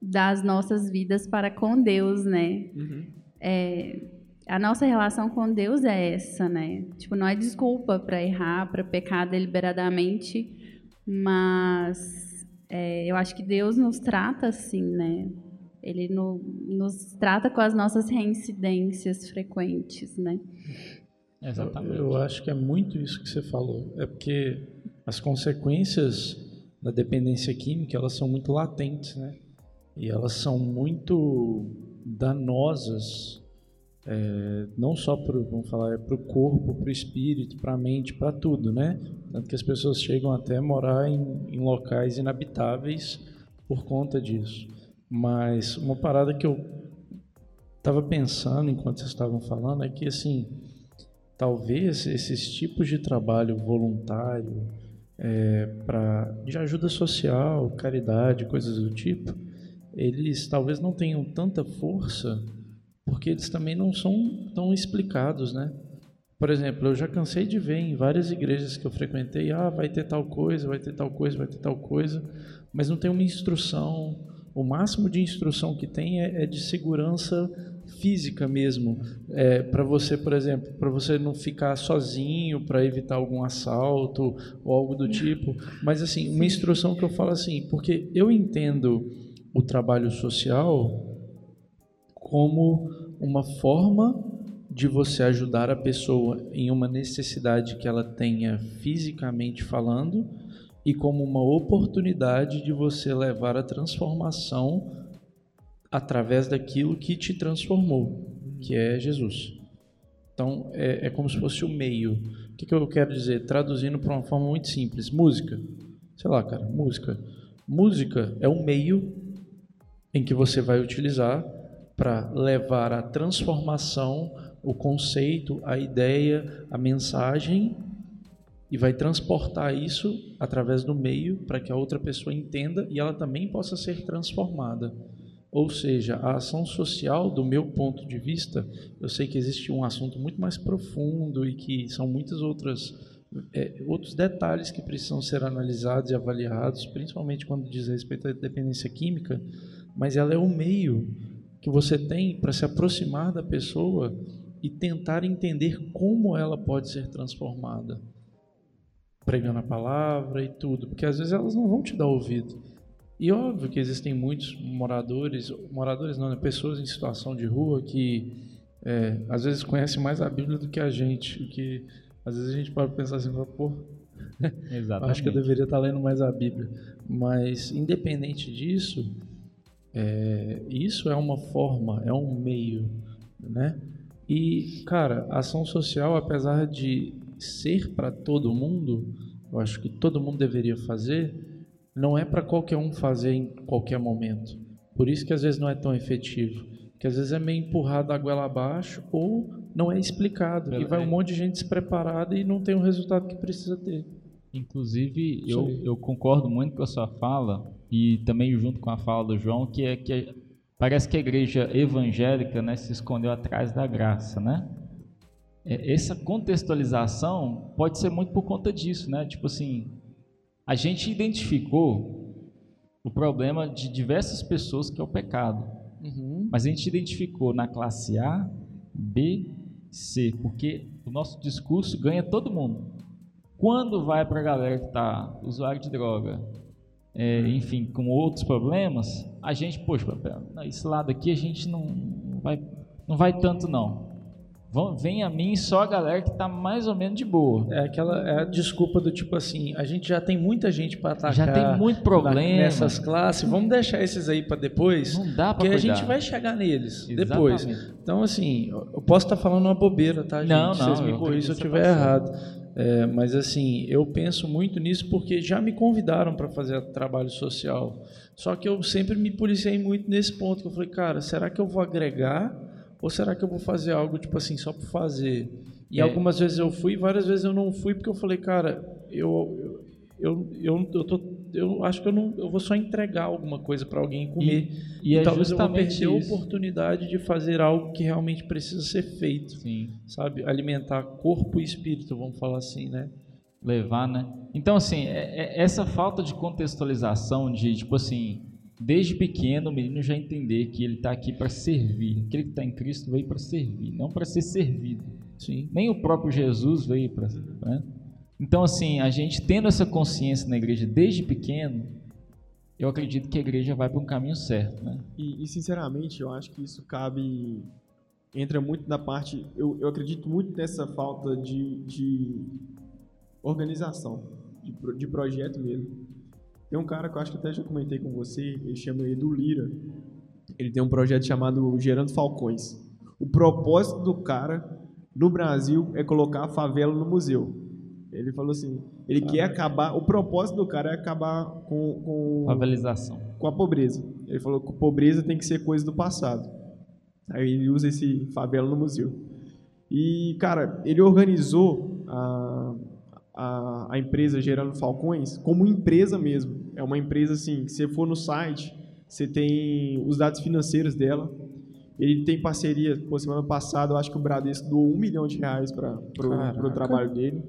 [SPEAKER 3] das nossas vidas para com Deus, né?
[SPEAKER 4] Uhum.
[SPEAKER 3] é, a nossa relação com Deus é essa, né? Tipo, não é desculpa para errar, para pecar deliberadamente, mas é, eu acho que Deus nos trata assim, né? Ele no- nos trata com as nossas reincidências frequentes, né?
[SPEAKER 1] Exatamente.
[SPEAKER 2] Eu, eu acho que é muito isso que você falou. É porque as consequências da dependência química elas são muito latentes, né? E elas são muito danosas, é, não só para vamos falar, é para o corpo, para o espírito, para a mente, para tudo, né? Tanto que as pessoas chegam até a morar em, em locais inabitáveis por conta disso. Mas uma parada que eu estava pensando enquanto vocês estavam falando é que assim talvez esses tipos de trabalho voluntário é, de ajuda social, caridade, coisas do tipo, eles talvez não tenham tanta força porque eles também não são tão explicados, né? Por exemplo, eu já cansei de ver em várias igrejas que eu frequentei, ah, vai ter tal coisa, vai ter tal coisa, vai ter tal coisa, mas não tem uma instrução. O máximo de instrução que tem é, é de segurança física mesmo, é, para você, por exemplo, para você não ficar sozinho, para evitar algum assalto ou algo do tipo. Mas assim, uma instrução que eu falo assim, porque eu entendo o trabalho social como uma forma de você ajudar a pessoa em uma necessidade que ela tenha fisicamente falando e como uma oportunidade de você levar a transformação através daquilo que te transformou, que é Jesus. Então, é, é como se fosse o meio. O que, que eu quero dizer? Traduzindo para uma forma muito simples: música. Sei lá, cara, música. Música é um meio em que você vai utilizar para levar a transformação, o conceito, a ideia, a mensagem e vai transportar isso através do meio para que a outra pessoa entenda e ela também possa ser transformada. Ou seja, a ação social, do meu ponto de vista, eu sei que existe um assunto muito mais profundo e que são muitas outras é, outros detalhes que precisam ser analisados e avaliados, principalmente quando diz respeito à dependência química, mas ela é o meio que você tem para se aproximar da pessoa e tentar entender como ela pode ser transformada, pregando a palavra e tudo, porque às vezes elas não vão te dar ouvido. E óbvio que existem muitos moradores, moradores não, né, pessoas em situação de rua que é, às vezes conhecem mais a Bíblia do que a gente, que às vezes a gente pode pensar assim, pô, <laughs> acho que eu deveria estar lendo mais a Bíblia. Mas independente disso, é, isso é uma forma, é um meio, né? E cara, ação social, apesar de ser para todo mundo, eu acho que todo mundo deveria fazer não é para qualquer um fazer em qualquer momento. Por isso que às vezes não é tão efetivo. Que às vezes é meio empurrado a goela abaixo ou não é explicado. E vai um monte de gente despreparada e não tem o resultado que precisa ter.
[SPEAKER 1] Inclusive, eu, eu concordo muito com a sua fala e também junto com a fala do João, que é que parece que a igreja evangélica né, se escondeu atrás da graça, né? É, essa contextualização pode ser muito por conta disso, né? Tipo assim, a gente identificou o problema de diversas pessoas que é o pecado. Uhum. Mas a gente identificou na classe A, B, C, porque o nosso discurso ganha todo mundo. Quando vai para a galera que está usuário de droga, é, enfim, com outros problemas, a gente, poxa, esse lado aqui a gente não vai, não vai tanto não vem a mim só a galera que tá mais ou menos de boa.
[SPEAKER 2] É aquela é a desculpa do tipo assim, a gente já tem muita gente para atacar.
[SPEAKER 1] Já tem muito problema
[SPEAKER 2] nessas classes. Vamos deixar esses aí para depois.
[SPEAKER 1] Não dá para
[SPEAKER 2] Porque a gente vai chegar neles Exatamente. depois. Então assim, eu posso estar tá falando uma bobeira, tá, gente?
[SPEAKER 1] Não,
[SPEAKER 2] não. Vocês me corrigem se eu estiver errado. É, mas assim, eu penso muito nisso porque já me convidaram para fazer trabalho social. Só que eu sempre me policiei muito nesse ponto. Que eu falei, cara, será que eu vou agregar ou será que eu vou fazer algo, tipo assim, só por fazer? E é. algumas vezes eu fui, várias vezes eu não fui, porque eu falei, cara, eu, eu, eu, eu, tô, eu acho que eu, não, eu vou só entregar alguma coisa para alguém comer. E, e, e é talvez eu vou perder a oportunidade de fazer algo que realmente precisa ser feito.
[SPEAKER 1] Sim.
[SPEAKER 2] Sabe? Alimentar corpo e espírito, vamos falar assim, né?
[SPEAKER 1] Levar, né? Então, assim, é, é essa falta de contextualização, de tipo assim desde pequeno o menino já entender que ele está aqui para servir. Aquele que está em Cristo veio para servir, não para ser servido.
[SPEAKER 2] Sim.
[SPEAKER 1] Nem o próprio Jesus veio para. Né? Então, assim, a gente tendo essa consciência na igreja desde pequeno, eu acredito que a igreja vai para um caminho certo. Né?
[SPEAKER 4] E, e, sinceramente, eu acho que isso cabe. Entra muito na parte. Eu, eu acredito muito nessa falta de, de organização. de, de projeto mesmo. Tem um cara que eu acho que até já comentei com você, ele chama Edu Lira. Ele tem um projeto chamado Gerando Falcões. O propósito do cara no Brasil é colocar a favela no museu. Ele falou assim, ele quer acabar, o propósito do cara é acabar com, com,
[SPEAKER 1] Favelização.
[SPEAKER 4] com a pobreza. Ele falou que pobreza tem que ser coisa do passado. Aí ele usa esse favela no museu. E, cara, ele organizou a, a, a empresa Gerando Falcões como empresa mesmo. É uma empresa assim, que você for no site, você tem os dados financeiros dela. Ele tem parceria, pô, semana passada eu acho que o Bradesco doou um milhão de reais para o trabalho dele.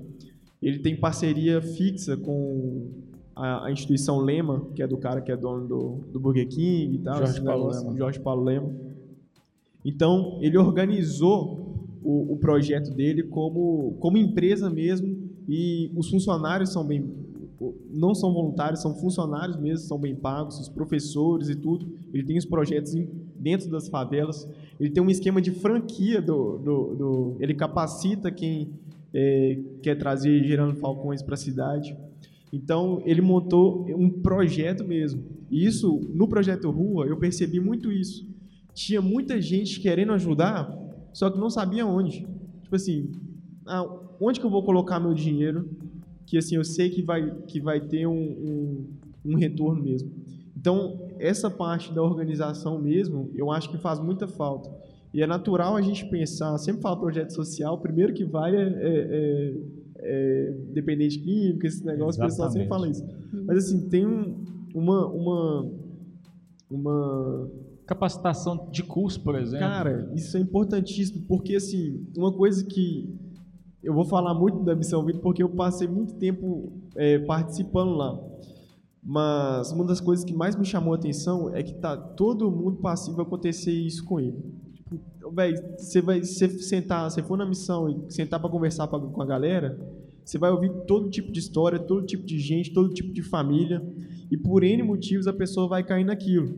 [SPEAKER 4] Ele tem parceria fixa com a, a instituição Lema, que é do cara que é dono do, do Burger King e tal.
[SPEAKER 2] Jorge Paulo
[SPEAKER 4] negócio,
[SPEAKER 2] Lema.
[SPEAKER 4] Jorge Paulo Lema. Então, ele organizou o, o projeto dele como, como empresa mesmo e os funcionários são bem não são voluntários, são funcionários mesmo, são bem pagos, os professores e tudo. Ele tem os projetos dentro das favelas. Ele tem um esquema de franquia do, do, do- ele capacita quem é, quer trazer gerando falcões para a cidade. Então ele montou um projeto mesmo. E isso no projeto Rua eu percebi muito isso. Tinha muita gente querendo ajudar, só que não sabia onde. Tipo assim, ah, onde que eu vou colocar meu dinheiro? Que assim eu sei que vai que vai ter um, um, um retorno mesmo. Então essa parte da organização mesmo, eu acho que faz muita falta. E é natural a gente pensar, sempre fala projeto social, primeiro que vai é, é- é- é dependente químico, esse negócio, o pessoal sempre fala isso. Mas assim, tem um- uma, uma, uma
[SPEAKER 1] Capacitação de curso, por exemplo.
[SPEAKER 4] Cara, isso é importantíssimo, porque assim, uma coisa que eu vou falar muito da Missão Vida, porque eu passei muito tempo é, participando lá. Mas uma das coisas que mais me chamou a atenção é que tá todo mundo passivo acontecer isso com ele. Tipo, véi, você vai você sentar, você for na missão e sentar para conversar pra- com a galera, você vai ouvir todo tipo de história, todo tipo de gente, todo tipo de família, e por N motivos a pessoa vai cair naquilo.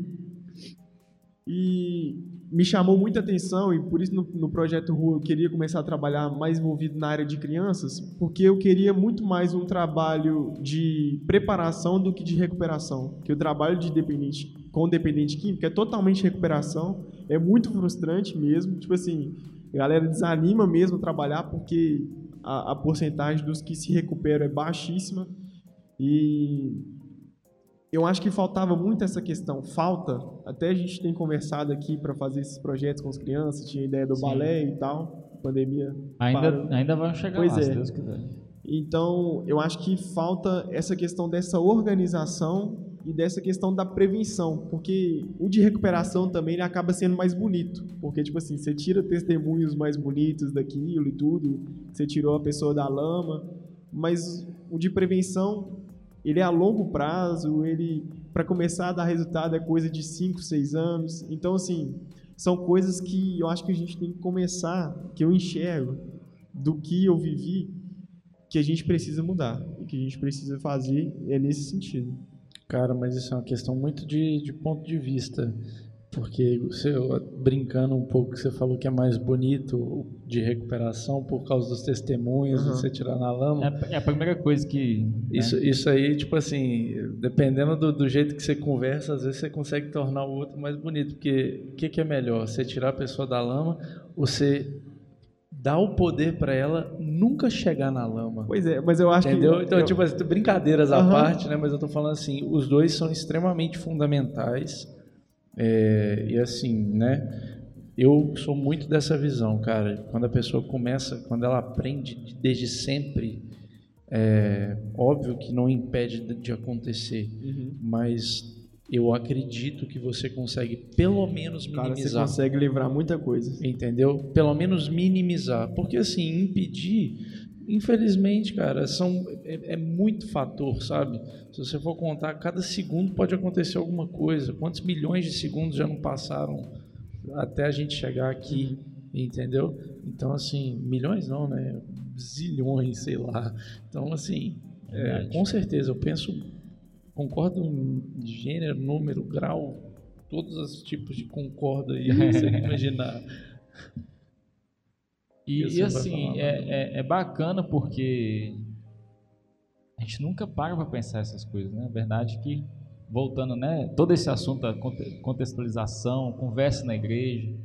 [SPEAKER 4] E me chamou muita atenção e por isso no, no projeto Rua eu queria começar a trabalhar mais envolvido na área de crianças, porque eu queria muito mais um trabalho de preparação do que de recuperação. Que o trabalho de dependente com dependente químico é totalmente recuperação, é muito frustrante mesmo, tipo assim, a galera desanima mesmo trabalhar porque a, a porcentagem dos que se recuperam é baixíssima e eu acho que faltava muito essa questão. Falta, até a gente tem conversado aqui para fazer esses projetos com as crianças, tinha ideia do
[SPEAKER 1] Sim.
[SPEAKER 4] balé e tal, pandemia.
[SPEAKER 1] Ainda, ainda vão chegar
[SPEAKER 4] Pois
[SPEAKER 1] lá,
[SPEAKER 4] é.
[SPEAKER 1] se Deus quiser.
[SPEAKER 4] Então, eu acho que falta essa questão dessa organização e dessa questão da prevenção, porque o de recuperação também ele acaba sendo mais bonito, porque tipo assim, você tira testemunhos mais bonitos daquilo e tudo, você tirou a pessoa da lama, mas o de prevenção ele é a longo prazo, ele para começar a dar resultado é coisa de 5, 6 anos. Então assim, são coisas que eu acho que a gente tem que começar, que eu enxergo do que eu vivi, que a gente precisa mudar e que a gente precisa fazer é nesse sentido.
[SPEAKER 2] Cara, mas isso é uma questão muito de, de ponto de vista. Porque você, brincando um pouco, você falou que é mais bonito de recuperação por causa dos testemunhos,
[SPEAKER 4] Uhum.
[SPEAKER 2] de você tirar na lama.
[SPEAKER 1] É, a- é a primeira coisa que. né?
[SPEAKER 2] Isso, isso aí, tipo assim, dependendo do, do jeito que você conversa, às vezes você consegue tornar o outro mais bonito. Porque o que, que é melhor? Você tirar a pessoa da lama ou você dar o poder para ela nunca chegar na lama?
[SPEAKER 4] Pois é, mas eu acho
[SPEAKER 2] Entendeu?
[SPEAKER 4] que
[SPEAKER 2] Então,
[SPEAKER 4] eu-
[SPEAKER 2] tipo, assim, brincadeiras à parte, né? Mas eu tô falando assim, os dois são extremamente fundamentais. É, e assim, né? Eu sou muito dessa visão, cara. Quando a pessoa começa, quando ela aprende de- desde sempre, é óbvio que não impede de, acontecer,
[SPEAKER 4] Uhum.
[SPEAKER 2] mas eu acredito que você consegue pelo menos
[SPEAKER 4] cara, você
[SPEAKER 2] minimizar.
[SPEAKER 4] consegue livrar muita coisa.
[SPEAKER 2] Entendeu? Pelo menos minimizar. Porque, assim, impedir, infelizmente, cara, são, é, é muito fator, sabe? Se você for contar, cada segundo pode acontecer alguma coisa. Quantos milhões de segundos já não passaram até a gente chegar aqui, entendeu? Então, assim, milhões não, né? Zilhões, sei lá. Então, assim, é, com certeza, eu penso, concordo em gênero, número, grau, todos os tipos de concordo aí, <laughs> você imaginar.
[SPEAKER 1] E, e
[SPEAKER 2] vai
[SPEAKER 1] assim, é, é, é bacana porque a gente nunca para para pensar essas coisas, né? A verdade é que, voltando, né? Todo esse assunto da contextualização, conversa na igreja,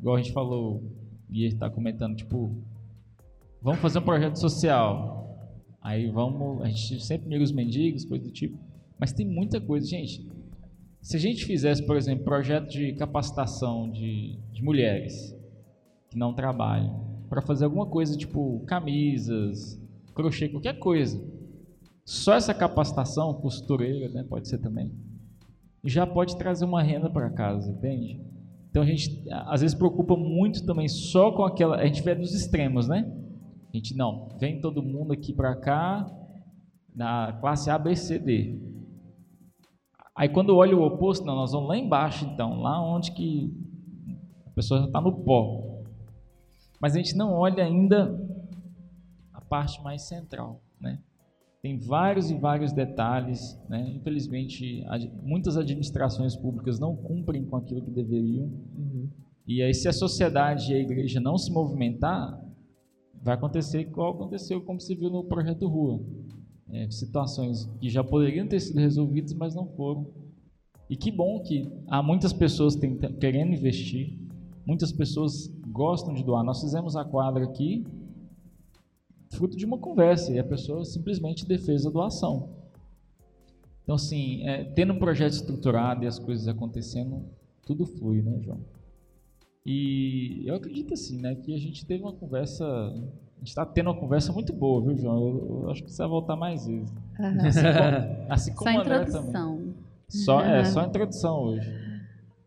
[SPEAKER 1] igual a gente falou, e ele está comentando, tipo, vamos fazer um projeto social. Aí vamos, a gente sempre mira os mendigos, coisa do tipo. Mas tem muita coisa, gente. Se a gente fizesse, por exemplo, projeto de capacitação de, de mulheres que não trabalham, para fazer alguma coisa tipo camisas, crochê, qualquer coisa. Só essa capacitação, costureira, né, pode ser também, já pode trazer uma renda para casa, entende? Então a gente às vezes preocupa muito também só com aquela. A gente vê dos extremos, né? A gente não, vem todo mundo aqui para cá na classe A, B, C, D. Aí quando olha o oposto, não, nós vamos lá embaixo então, lá onde que a pessoa já está no pó. Mas a gente não olha ainda a parte mais central, né? Tem vários e vários detalhes, né? Infelizmente, muitas administrações públicas não cumprem com aquilo que deveriam. Uhum. E aí, se a sociedade e a igreja não se movimentar, vai acontecer igual aconteceu, como se viu no projeto Rua. É, situações que já poderiam ter sido resolvidas, mas não foram. E que bom que há muitas pessoas querendo investir, muitas pessoas gostam de doar. Nós fizemos a quadra aqui, fruto de uma conversa, e a pessoa simplesmente defez a doação. Então, assim, é, tendo um projeto estruturado e as coisas acontecendo, tudo flui, né, João? E eu acredito assim, né, que a gente teve uma conversa, a gente está tendo uma conversa muito boa, viu, João? Eu, eu acho que você vai voltar mais vezes. Uhum. Assim como, assim como
[SPEAKER 3] só introdução. Também.
[SPEAKER 1] Só, é, só introdução hoje.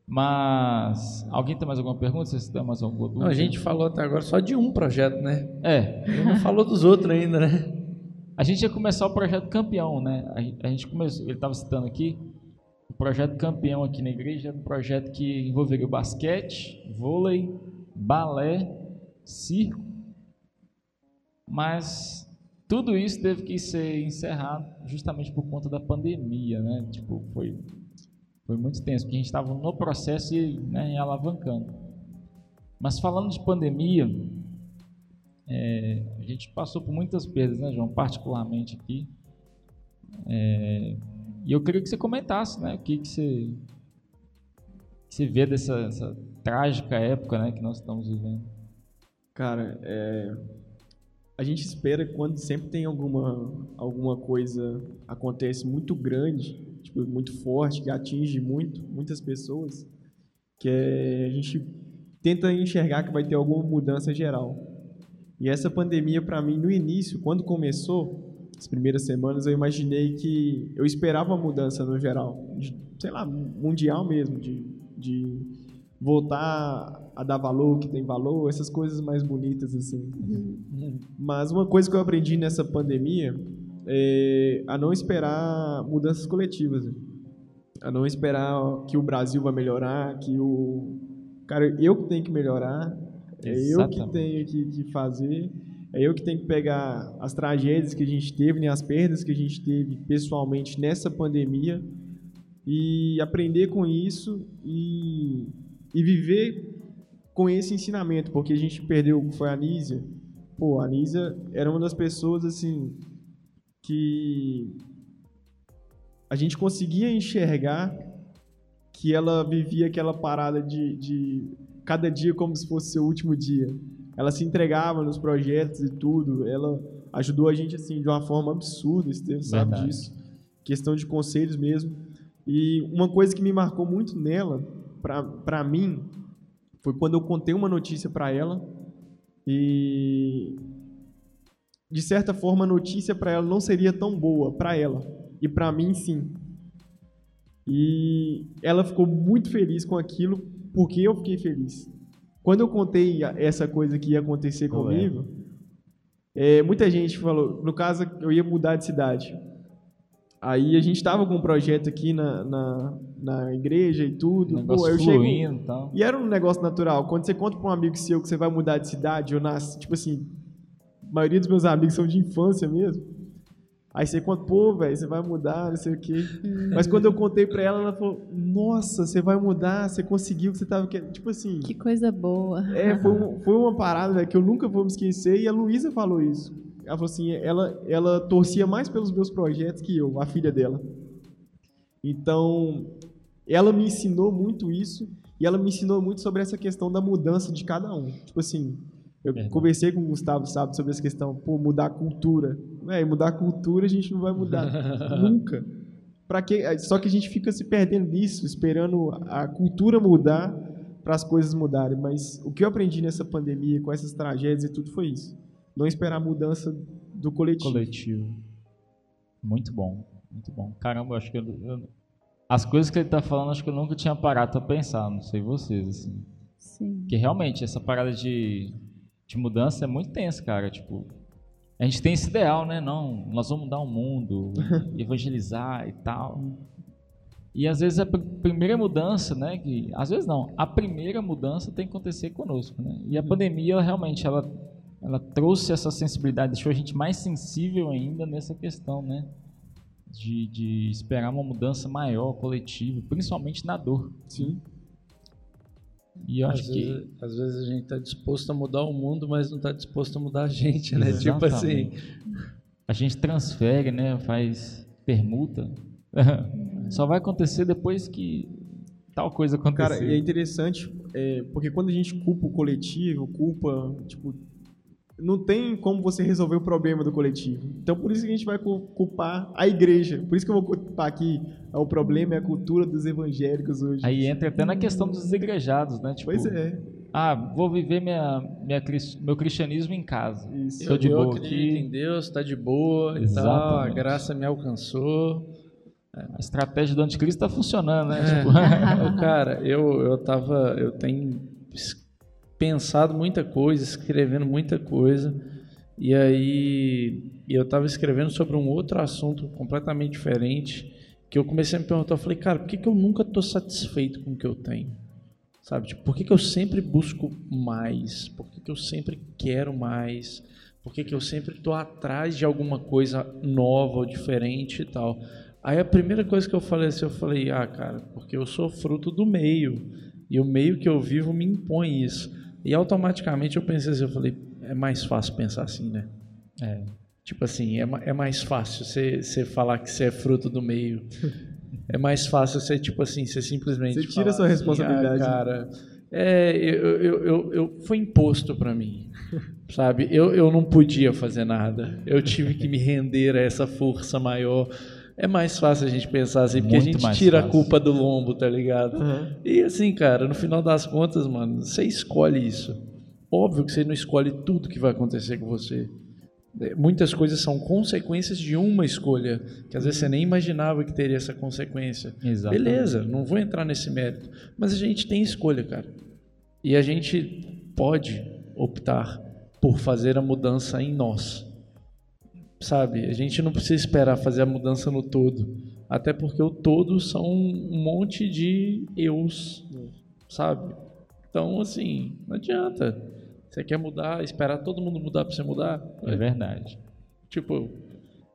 [SPEAKER 1] Mas alguém tem mais alguma pergunta? Vocês têm mais alguma dúvida?
[SPEAKER 2] Não, a gente falou até agora só de um projeto, né?
[SPEAKER 1] É.
[SPEAKER 2] não falou dos outros ainda, né?
[SPEAKER 1] A gente ia começar o projeto campeão, né? A gente começou, ele estava citando aqui, projeto campeão aqui na igreja um projeto que envolveria o basquete, vôlei, balé, circo, mas tudo isso teve que ser encerrado justamente por conta da pandemia, né? Tipo, foi, foi muito tenso, porque a gente estava no processo e né, alavancando. Mas falando de pandemia, é, a gente passou por muitas perdas, né, João? Particularmente aqui. É, e eu queria que você comentasse, né, o que, que você, que você vê dessa trágica época, né, que nós estamos vivendo.
[SPEAKER 4] Cara, é, a gente espera quando sempre tem alguma, alguma coisa acontece muito grande, tipo, muito forte, que atinge muito, muitas pessoas, que é, a gente tenta enxergar que vai ter alguma mudança geral. E essa pandemia, para mim, no início, quando começou, as primeiras semanas, eu imaginei que eu esperava uma mudança no geral, de, sei lá, mundial mesmo, de, de voltar a dar valor que tem valor, essas coisas mais bonitas assim. Uhum. Mas uma coisa que eu aprendi nessa pandemia é a não esperar mudanças coletivas, a não esperar que o Brasil vai melhorar, que o cara eu que tenho que melhorar, é eu que tenho que, que fazer é eu que tenho que pegar as tragédias que a gente teve, né, as perdas que a gente teve pessoalmente nessa pandemia e aprender com isso e, e viver com esse ensinamento, porque a gente perdeu, foi a Anísia. Pô, a Anísia era uma das pessoas, assim, que a gente conseguia enxergar que ela vivia aquela parada de, de cada dia como se fosse seu último dia ela se entregava nos projetos e tudo. Ela ajudou a gente assim de uma forma absurda, você sabe Verdade. disso. Questão de conselhos mesmo. E uma coisa que me marcou muito nela, para mim, foi quando eu contei uma notícia para ela e de certa forma a notícia para ela não seria tão boa para ela e para mim sim. E ela ficou muito feliz com aquilo porque eu fiquei feliz. Quando eu contei essa coisa que ia acontecer comigo, é, muita gente falou, no caso, eu ia mudar de cidade. Aí a gente estava com um projeto aqui na, na, na igreja e tudo.
[SPEAKER 1] Negócio Pô, eu fluindo, chego, tal.
[SPEAKER 4] E era um negócio natural. Quando você conta para um amigo seu que você vai mudar de cidade, eu nasci, tipo assim, a maioria dos meus amigos são de infância mesmo. Aí você conta, pô, velho, você vai mudar, não sei o quê. Mas quando eu contei pra ela, ela falou, nossa, você vai mudar, você conseguiu o que você tava querendo. Tipo assim.
[SPEAKER 3] Que coisa boa.
[SPEAKER 4] É, foi, um, foi uma parada véio, que eu nunca vou me esquecer e a Luísa falou isso. ela falou assim, ela, ela torcia mais pelos meus projetos que eu, a filha dela. Então, ela me ensinou muito isso e ela me ensinou muito sobre essa questão da mudança de cada um. Tipo assim, eu
[SPEAKER 1] Verdade.
[SPEAKER 4] conversei com o Gustavo, sabe, sobre essa questão, pô, mudar a cultura. É, mudar a cultura a gente não vai mudar <laughs> nunca. Para que só que a gente fica se perdendo nisso, esperando a cultura mudar para as coisas mudarem, mas o que eu aprendi nessa pandemia com essas tragédias e tudo foi isso. Não esperar a mudança do coletivo.
[SPEAKER 1] coletivo. Muito bom, muito bom. Caramba, eu acho que eu, eu- as coisas que ele tá falando, acho que eu nunca tinha parado pra pensar, não sei vocês, assim.
[SPEAKER 3] Sim.
[SPEAKER 1] Porque realmente, essa parada de, de mudança é muito tensa, cara. Tipo, a gente tem esse ideal, né? Não, nós vamos mudar o mundo, <laughs> evangelizar e tal. E às vezes a pr- primeira mudança, né? Que, às vezes não, a primeira mudança tem que acontecer conosco, né? E a pandemia, ela, realmente, ela, ela trouxe essa sensibilidade, deixou a gente mais sensível ainda nessa questão, né? De, de esperar uma mudança maior, coletiva, principalmente na dor.
[SPEAKER 4] Sim.
[SPEAKER 1] E eu
[SPEAKER 2] Às
[SPEAKER 1] acho que.
[SPEAKER 2] vezes, às vezes a gente está disposto a mudar o mundo, mas não está disposto a mudar a gente, né? Tipo assim.
[SPEAKER 1] Exatamente. A gente transfere, né? Faz permuta. <laughs> Só vai acontecer depois que tal coisa acontecer.
[SPEAKER 4] Cara, e é interessante, é, porque quando a gente culpa o coletivo, culpa, tipo, não tem como você resolver o problema do coletivo. Então, por isso que a gente vai cu- culpar a igreja. Por isso que eu vou culpar aqui o problema é a cultura dos evangélicos hoje.
[SPEAKER 1] Aí entra até na questão dos desigrejados, né? Tipo,
[SPEAKER 4] Pois é.
[SPEAKER 1] ah, vou viver minha, minha, meu cristianismo em casa.
[SPEAKER 4] Isso.
[SPEAKER 1] Tô de
[SPEAKER 2] eu
[SPEAKER 1] boa
[SPEAKER 2] acredito
[SPEAKER 1] aqui.
[SPEAKER 2] em Deus, tá de boa e tal, a
[SPEAKER 1] Exatamente.
[SPEAKER 2] graça me alcançou.
[SPEAKER 1] A estratégia do anticristo tá funcionando, né?
[SPEAKER 2] É.
[SPEAKER 1] Tipo, <laughs>
[SPEAKER 2] Cara, eu, eu tava. Eu tenho pensado muita coisa, escrevendo muita coisa. E aí eu tava escrevendo sobre um outro assunto completamente diferente. Que eu comecei a me perguntar, eu falei, cara, por que, que eu nunca tô satisfeito com o que eu tenho? Sabe? Tipo, por que, que eu sempre busco mais? Por que, que eu sempre quero mais? Por que, que eu sempre estou atrás de alguma coisa nova ou diferente e tal? Aí a primeira coisa que eu falei assim, eu falei, ah, cara, porque eu sou fruto do meio. E o meio que eu vivo me impõe isso. E automaticamente eu pensei assim, eu falei, é mais fácil pensar assim, né?
[SPEAKER 1] é.
[SPEAKER 2] Tipo assim, é, é mais fácil você você falar que você é fruto do meio. É mais fácil você, tipo assim, você simplesmente.
[SPEAKER 4] Você tira sua
[SPEAKER 2] assim,
[SPEAKER 4] responsabilidade.
[SPEAKER 2] "Ah, cara, é, eu, eu, eu, eu- foi imposto pra mim. Sabe? Eu, eu não podia fazer nada. Eu tive que me render a essa força maior. É mais fácil a gente pensar assim, porque a
[SPEAKER 1] Muito
[SPEAKER 2] gente
[SPEAKER 1] mais
[SPEAKER 2] tira a
[SPEAKER 1] fácil.
[SPEAKER 2] culpa do lombo, tá ligado?
[SPEAKER 4] Aham.
[SPEAKER 2] E assim, cara, no final das contas, mano, você escolhe isso. Óbvio que você não escolhe tudo que vai acontecer com você. É, Muitas coisas são consequências de uma escolha, que às vezes você nem imaginava que teria essa consequência.
[SPEAKER 1] Exatamente.
[SPEAKER 2] Beleza, não vou entrar nesse mérito. Mas a gente tem escolha, cara. E a gente pode optar por fazer a mudança em nós. Sabe? A gente não precisa esperar fazer a mudança no todo. Até porque o todo são um monte de eus, sabe? Então, assim, não adianta. Você quer mudar, esperar todo mundo mudar para você mudar?
[SPEAKER 1] É verdade.
[SPEAKER 2] Tipo,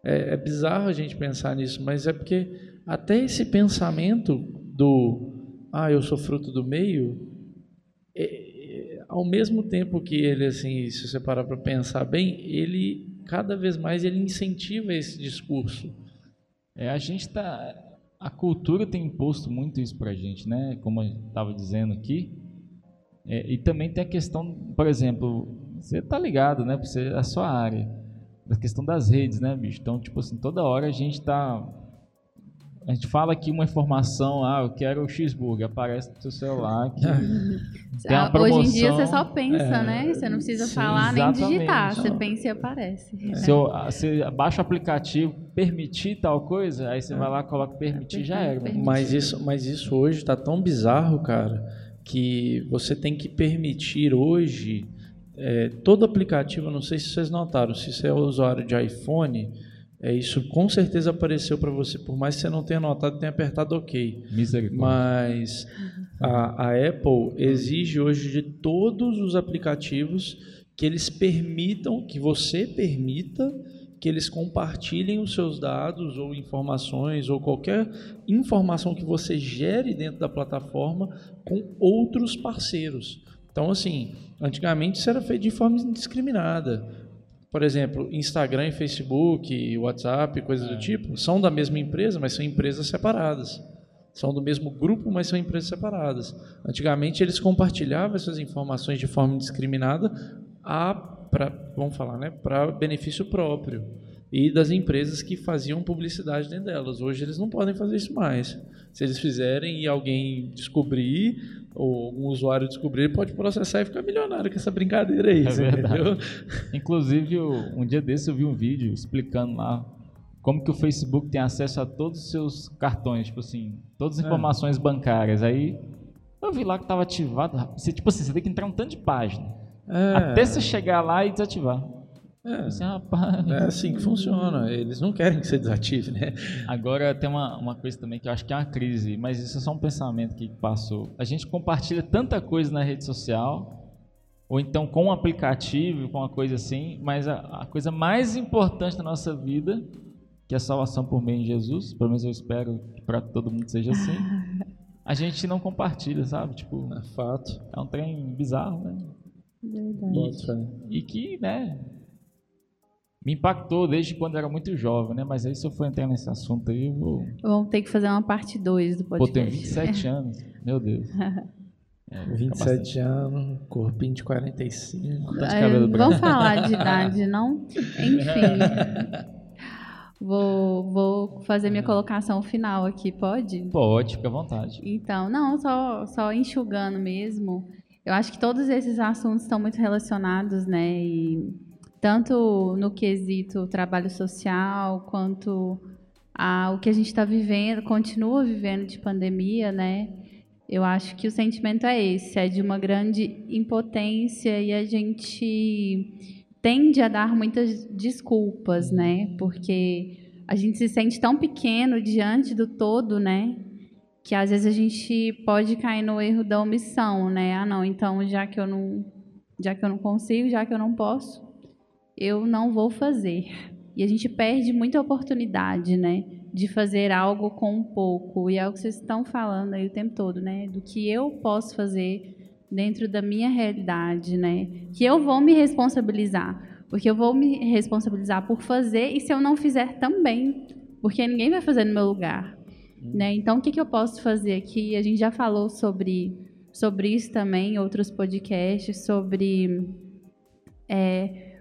[SPEAKER 2] é, é bizarro a gente pensar nisso, mas é porque até esse pensamento do ah, eu sou fruto do meio, é- é, ao mesmo tempo que ele, assim, se você parar para pensar bem, ele cada vez mais ele incentiva esse discurso.
[SPEAKER 1] É, a gente tá. A cultura tem imposto muito isso pra gente, né? Como eu estava dizendo aqui. É, e também tem a questão, por exemplo, você tá ligado, né? Você, a sua área. A questão das redes, né, bicho? Então, tipo assim, toda hora a gente tá. A gente fala aqui uma informação, ah, eu quero o cheeseburger, aparece no seu celular que <laughs> tem uma
[SPEAKER 3] Ah, Hoje em dia você
[SPEAKER 1] promoção.
[SPEAKER 3] só pensa,
[SPEAKER 2] É,
[SPEAKER 3] né? Você não precisa
[SPEAKER 1] sim,
[SPEAKER 3] falar nem digitar. Você pensa e aparece.
[SPEAKER 1] Se eu, você baixa o aplicativo, permitir tal coisa, aí você vai lá, coloca permitir, já era.
[SPEAKER 3] Permitir.
[SPEAKER 2] Mas isso, mas isso hoje está tão bizarro, cara, que você tem que permitir hoje é, todo aplicativo. Não sei se vocês notaram, se você é usuário de iPhone, é, isso com certeza apareceu para você, por mais que você não tenha notado, tenha apertado OK. Mas a, a Apple exige hoje de todos os aplicativos que eles permitam, que você permita que eles compartilhem os seus dados ou informações ou qualquer informação que você gere dentro da plataforma com outros parceiros. Então, assim, antigamente isso era feito de forma indiscriminada. Por exemplo, Instagram e Facebook, WhatsApp, coisas do tipo, são da mesma empresa, mas são empresas separadas. São do mesmo grupo, mas são empresas separadas. Antigamente eles compartilhavam essas informações de forma indiscriminada a, pra, vamos falar, né, para benefício próprio e das empresas que faziam publicidade dentro delas. Hoje eles não podem fazer isso mais. Se eles fizerem e alguém descobrir, ou algum usuário descobrir, ele pode processar e ficar milionário com essa brincadeira aí.
[SPEAKER 1] É
[SPEAKER 2] entendeu?
[SPEAKER 1] Inclusive, eu- um dia desse eu vi um vídeo explicando lá como que o Facebook tem acesso a todos os seus cartões, tipo assim, todas as
[SPEAKER 2] É.
[SPEAKER 1] informações bancárias. Aí eu vi lá que estava ativado. Você, tipo assim, você tem que entrar um tanto de página.
[SPEAKER 2] É,
[SPEAKER 1] Até você chegar lá e desativar.
[SPEAKER 2] É,
[SPEAKER 1] Assim, rapaz. <laughs>
[SPEAKER 2] é assim que funciona. Eles não querem que você desative, né?
[SPEAKER 1] Agora tem uma, uma coisa também que eu acho que é uma crise, mas isso é só um pensamento que passou. A gente compartilha tanta coisa na rede social, ou então com um aplicativo, com uma coisa assim, mas a, a coisa mais importante da nossa vida, que é a salvação por meio de Jesus, pelo menos eu espero que para todo mundo seja assim, <laughs> a gente não compartilha, sabe? Tipo,
[SPEAKER 2] É fato.
[SPEAKER 1] é um trem bizarro, né?
[SPEAKER 3] Verdade.
[SPEAKER 2] Fé.
[SPEAKER 1] E que, né, me impactou desde quando eu era muito jovem, né? Mas aí se eu for entrar nesse assunto aí, eu vou...
[SPEAKER 3] Vamos ter que fazer uma parte 2 do
[SPEAKER 1] Pô, tenho
[SPEAKER 3] podcast.
[SPEAKER 1] 27 <laughs> anos. Meu Deus. É, vou ficar bastante-
[SPEAKER 2] 27 anos, corpinho de 45.
[SPEAKER 1] Tá de
[SPEAKER 3] É,
[SPEAKER 1] cabelo branco.
[SPEAKER 3] vamos falar de idade, não? Enfim. <laughs> Vou, vou fazer minha colocação final aqui, pode?
[SPEAKER 1] Pode, fica à vontade.
[SPEAKER 3] Então, não, só, só enxugando mesmo. Eu acho que todos esses assuntos estão muito relacionados, né? E tanto no quesito trabalho social, quanto ao que a gente está vivendo, continua vivendo de pandemia, né? Eu acho que o sentimento é esse, é de uma grande impotência e a gente tende a dar muitas desculpas, né? Porque a gente se sente tão pequeno diante do todo, né? Que às vezes a gente pode cair no erro da omissão, né? Ah, não, então já que eu não, já que eu não consigo, já que eu não posso, eu não vou fazer. E a gente perde muita oportunidade, né? De fazer algo com um pouco. E é o que vocês estão falando aí o tempo todo, né? Do que eu posso fazer dentro da minha realidade, né? Que eu vou me responsabilizar. Porque eu vou me responsabilizar por fazer e se eu não fizer também. Porque ninguém vai fazer no meu lugar. Né? Então, o que, que eu posso fazer aqui? A gente já falou sobre, sobre isso também em outros podcasts, sobre é,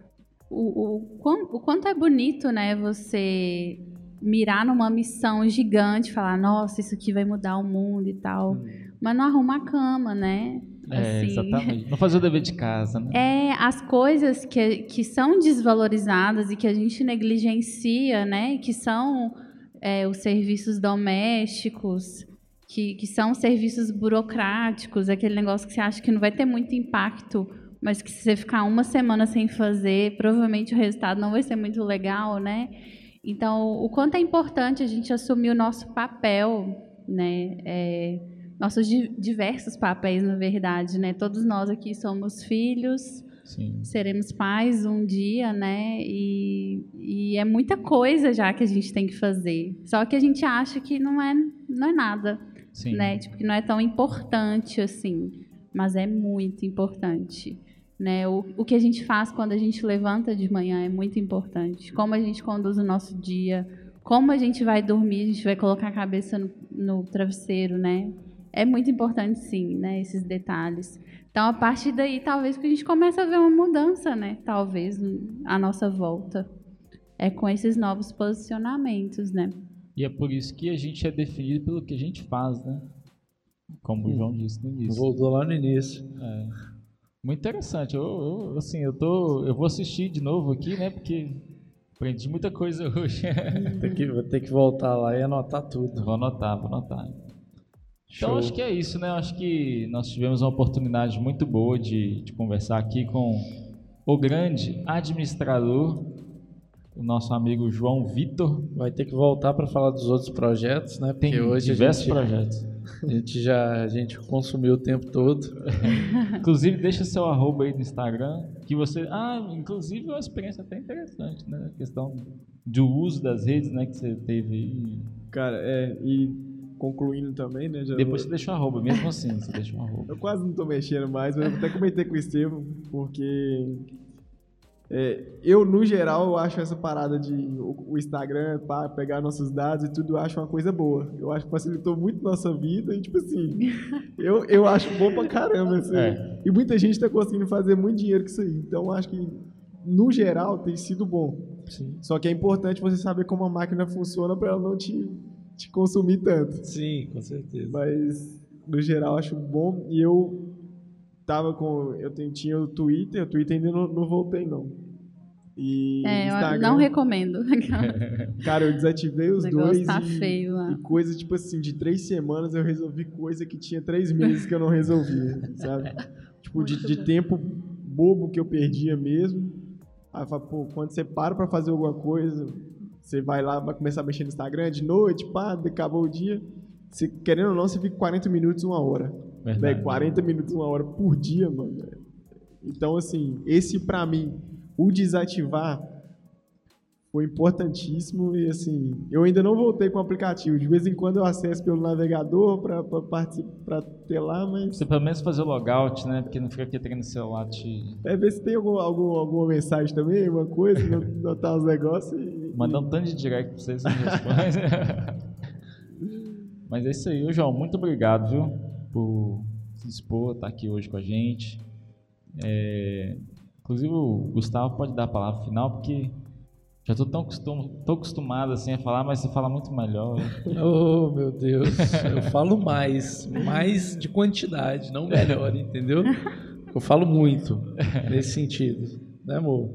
[SPEAKER 3] o, o, quão- o quanto é bonito né, você mirar numa missão gigante, falar, nossa, isso aqui vai mudar o mundo e tal. Mas não arruma a cama, né?
[SPEAKER 1] É,
[SPEAKER 3] Assim,
[SPEAKER 1] exatamente. Não fazer o dever de casa, né?
[SPEAKER 3] é, as coisas que, que são desvalorizadas e que a gente negligencia, né? Que são é, os serviços domésticos, que, que são serviços burocráticos, aquele negócio que você acha que não vai ter muito impacto, mas que se você ficar uma semana sem fazer, provavelmente o resultado não vai ser muito legal, né? Então, o quanto é importante a gente assumir o nosso papel, né? É, nossos di- diversos papéis, na verdade, né? Todos nós aqui somos filhos,
[SPEAKER 1] Sim.
[SPEAKER 3] seremos pais um dia, né? E, e é muita coisa já que a gente tem que fazer. Só que a gente acha que não é, não é nada,
[SPEAKER 1] Sim.
[SPEAKER 3] né? Tipo, que não é tão importante assim, mas é muito importante. Né? O, o que a gente faz quando a gente levanta de manhã é muito importante. Como a gente conduz o nosso dia, como a gente vai dormir, a gente vai colocar a cabeça no, no travesseiro, né? É muito importante, sim, né? Esses detalhes. Então, a partir daí, talvez que a gente comece a ver uma mudança, né? Talvez à nossa volta. É com esses novos posicionamentos, né?
[SPEAKER 1] E é por isso que a gente é definido pelo que a gente faz, né? Como o João disse no início.
[SPEAKER 2] Voltou lá no início.
[SPEAKER 1] É. Muito interessante. Eu, eu, assim, eu tô, eu vou assistir de novo aqui, né? Porque aprendi muita coisa <laughs> hoje.
[SPEAKER 2] Tem que, vou ter que voltar lá e anotar tudo.
[SPEAKER 1] vou anotar, vou anotar. Então
[SPEAKER 2] Show.
[SPEAKER 1] acho que é isso, né? Acho que nós tivemos uma oportunidade muito boa de, de conversar aqui com o grande administrador, o nosso amigo João Vitor.
[SPEAKER 2] Vai ter que voltar para falar dos outros projetos, né? Porque
[SPEAKER 1] Tem
[SPEAKER 2] hoje
[SPEAKER 1] diversos
[SPEAKER 2] gente,
[SPEAKER 1] projetos.
[SPEAKER 2] A gente já a gente consumiu o tempo todo. <laughs>
[SPEAKER 1] Inclusive, deixa seu arroba aí no Instagram, que você... Ah, inclusive é uma experiência até interessante, né? A questão do uso das redes, né? Que você teve aí.
[SPEAKER 4] Cara, é, e concluindo também, né? já
[SPEAKER 1] Depois você
[SPEAKER 4] vou-
[SPEAKER 1] deixa o arroba, mesmo assim, você deixa o arroba.
[SPEAKER 4] Eu quase não tô mexendo mais, mas eu até comentei com o Estevam, porque É, eu, no geral, eu acho essa parada de o, o Instagram para pegar nossos dados e tudo, eu acho uma coisa boa. Eu acho que facilitou muito nossa vida e, tipo assim, <laughs> eu, eu acho bom pra caramba. Assim.
[SPEAKER 1] É.
[SPEAKER 4] E muita gente tá conseguindo fazer muito dinheiro com isso aí. Então, eu acho que, no geral, tem sido bom.
[SPEAKER 2] Sim.
[SPEAKER 4] Só que é importante você saber como a máquina funciona para ela não te, te consumir tanto.
[SPEAKER 2] Sim, com certeza.
[SPEAKER 4] Mas, no geral, acho bom. E eu tava com. Eu tenho, tinha o Twitter, o Twitter ainda não, não voltei, não. E
[SPEAKER 3] É, eu
[SPEAKER 4] Instagram,
[SPEAKER 3] não recomendo. <laughs>
[SPEAKER 4] cara, eu desativei os dois.
[SPEAKER 3] tá
[SPEAKER 4] e,
[SPEAKER 3] feio lá.
[SPEAKER 4] e coisa, tipo assim, de três semanas eu resolvi coisa que tinha três meses que eu não resolvia, <laughs> sabe? Tipo, de, de tempo bobo que eu perdia mesmo. Aí eu falo, pô, quando você para pra fazer alguma coisa, você vai lá, vai começar a mexer no Instagram de noite, pá, acabou o dia. Você, querendo ou não, você fica 40 minutos, uma hora.
[SPEAKER 1] Verdade.
[SPEAKER 4] Né? 40 minutos, uma hora por dia, mano. Então, assim, esse pra mim, o desativar foi importantíssimo e, assim, eu ainda não voltei com o aplicativo. De vez em quando eu acesso pelo navegador pra ter lá, mas
[SPEAKER 1] Você pelo menos fazer o logout, né? Porque não fica aqui tendo celular te
[SPEAKER 4] é ver se tem algum, algum, alguma mensagem também, alguma coisa, <laughs> notar os negócios e...
[SPEAKER 1] mandar um tanto de direct pra vocês, não. <laughs> Mas é isso aí, João. Muito obrigado, viu? Por se dispor, estar aqui hoje com a gente. É, Inclusive, o Gustavo pode dar a palavra final, porque já estou tão acostum... tô acostumado assim, a falar, mas você fala muito melhor. <laughs>
[SPEAKER 2] Oh, meu Deus. Eu falo mais. Mais de quantidade, não melhor, entendeu? Eu falo muito nesse sentido. Né, amor?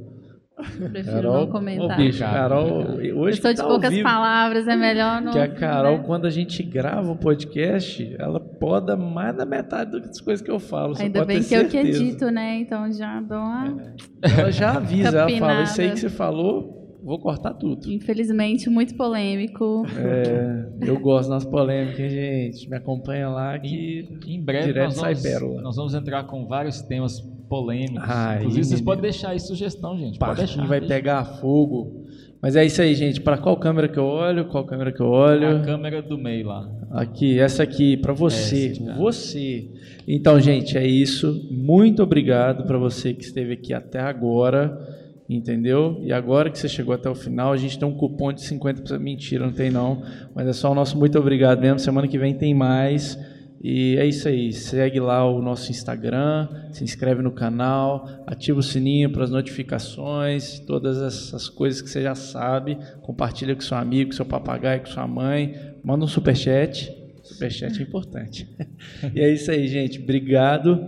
[SPEAKER 3] Prefiro não
[SPEAKER 2] Ô,
[SPEAKER 3] comentar.
[SPEAKER 2] bicho, Carol,
[SPEAKER 3] Eu
[SPEAKER 2] hoje
[SPEAKER 3] sou
[SPEAKER 2] que
[SPEAKER 3] de
[SPEAKER 2] tá
[SPEAKER 3] poucas
[SPEAKER 2] vivo,
[SPEAKER 3] palavras, é melhor não.
[SPEAKER 2] que a Carol,
[SPEAKER 3] né?
[SPEAKER 2] quando a gente grava o podcast, ela poda mais da metade das coisas que eu falo. você
[SPEAKER 3] Ainda
[SPEAKER 2] pode
[SPEAKER 3] bem
[SPEAKER 2] ter
[SPEAKER 3] que eu que
[SPEAKER 2] certeza.
[SPEAKER 3] edito, né? Então já dou uma.
[SPEAKER 2] Ela já avisa, ela fala, isso aí que você falou, vou cortar tudo.
[SPEAKER 3] Infelizmente, muito polêmico.
[SPEAKER 2] É, eu gosto das polêmicas, hein, gente. Me acompanha lá que
[SPEAKER 1] Em breve
[SPEAKER 2] Direto
[SPEAKER 1] nós
[SPEAKER 2] sai
[SPEAKER 1] vamos,
[SPEAKER 2] pérola.
[SPEAKER 1] nós vamos entrar com vários temas polêmicos.
[SPEAKER 2] Ai,
[SPEAKER 1] Inclusive, vocês podem deixar aí sugestão, gente. Pode deixar.
[SPEAKER 2] vai
[SPEAKER 1] deixa.
[SPEAKER 2] pegar fogo. Mas é isso aí, gente. Para qual câmera que eu olho? Qual câmera que eu olho?
[SPEAKER 1] A câmera do meio lá.
[SPEAKER 2] Aqui, essa aqui, para você. Você. Então, gente, é isso. Muito obrigado para você que esteve aqui até agora. Entendeu? E agora que você chegou até o final, a gente tem um cupom de 50%. Mentira, não tem não. Mas é só o nosso muito obrigado mesmo. Semana que vem tem mais. E é isso aí. Segue lá o nosso Instagram, se inscreve no canal, ativa o sininho para as notificações, todas essas coisas que você já sabe. Compartilha com seu amigo, com seu papagaio, com sua mãe. Manda um superchat. Superchat é importante. <laughs> e é isso aí, gente. Obrigado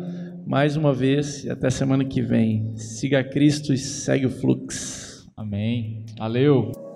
[SPEAKER 2] mais uma vez e até semana que vem. Siga Cristo e segue o fluxo.
[SPEAKER 1] Amém. Valeu.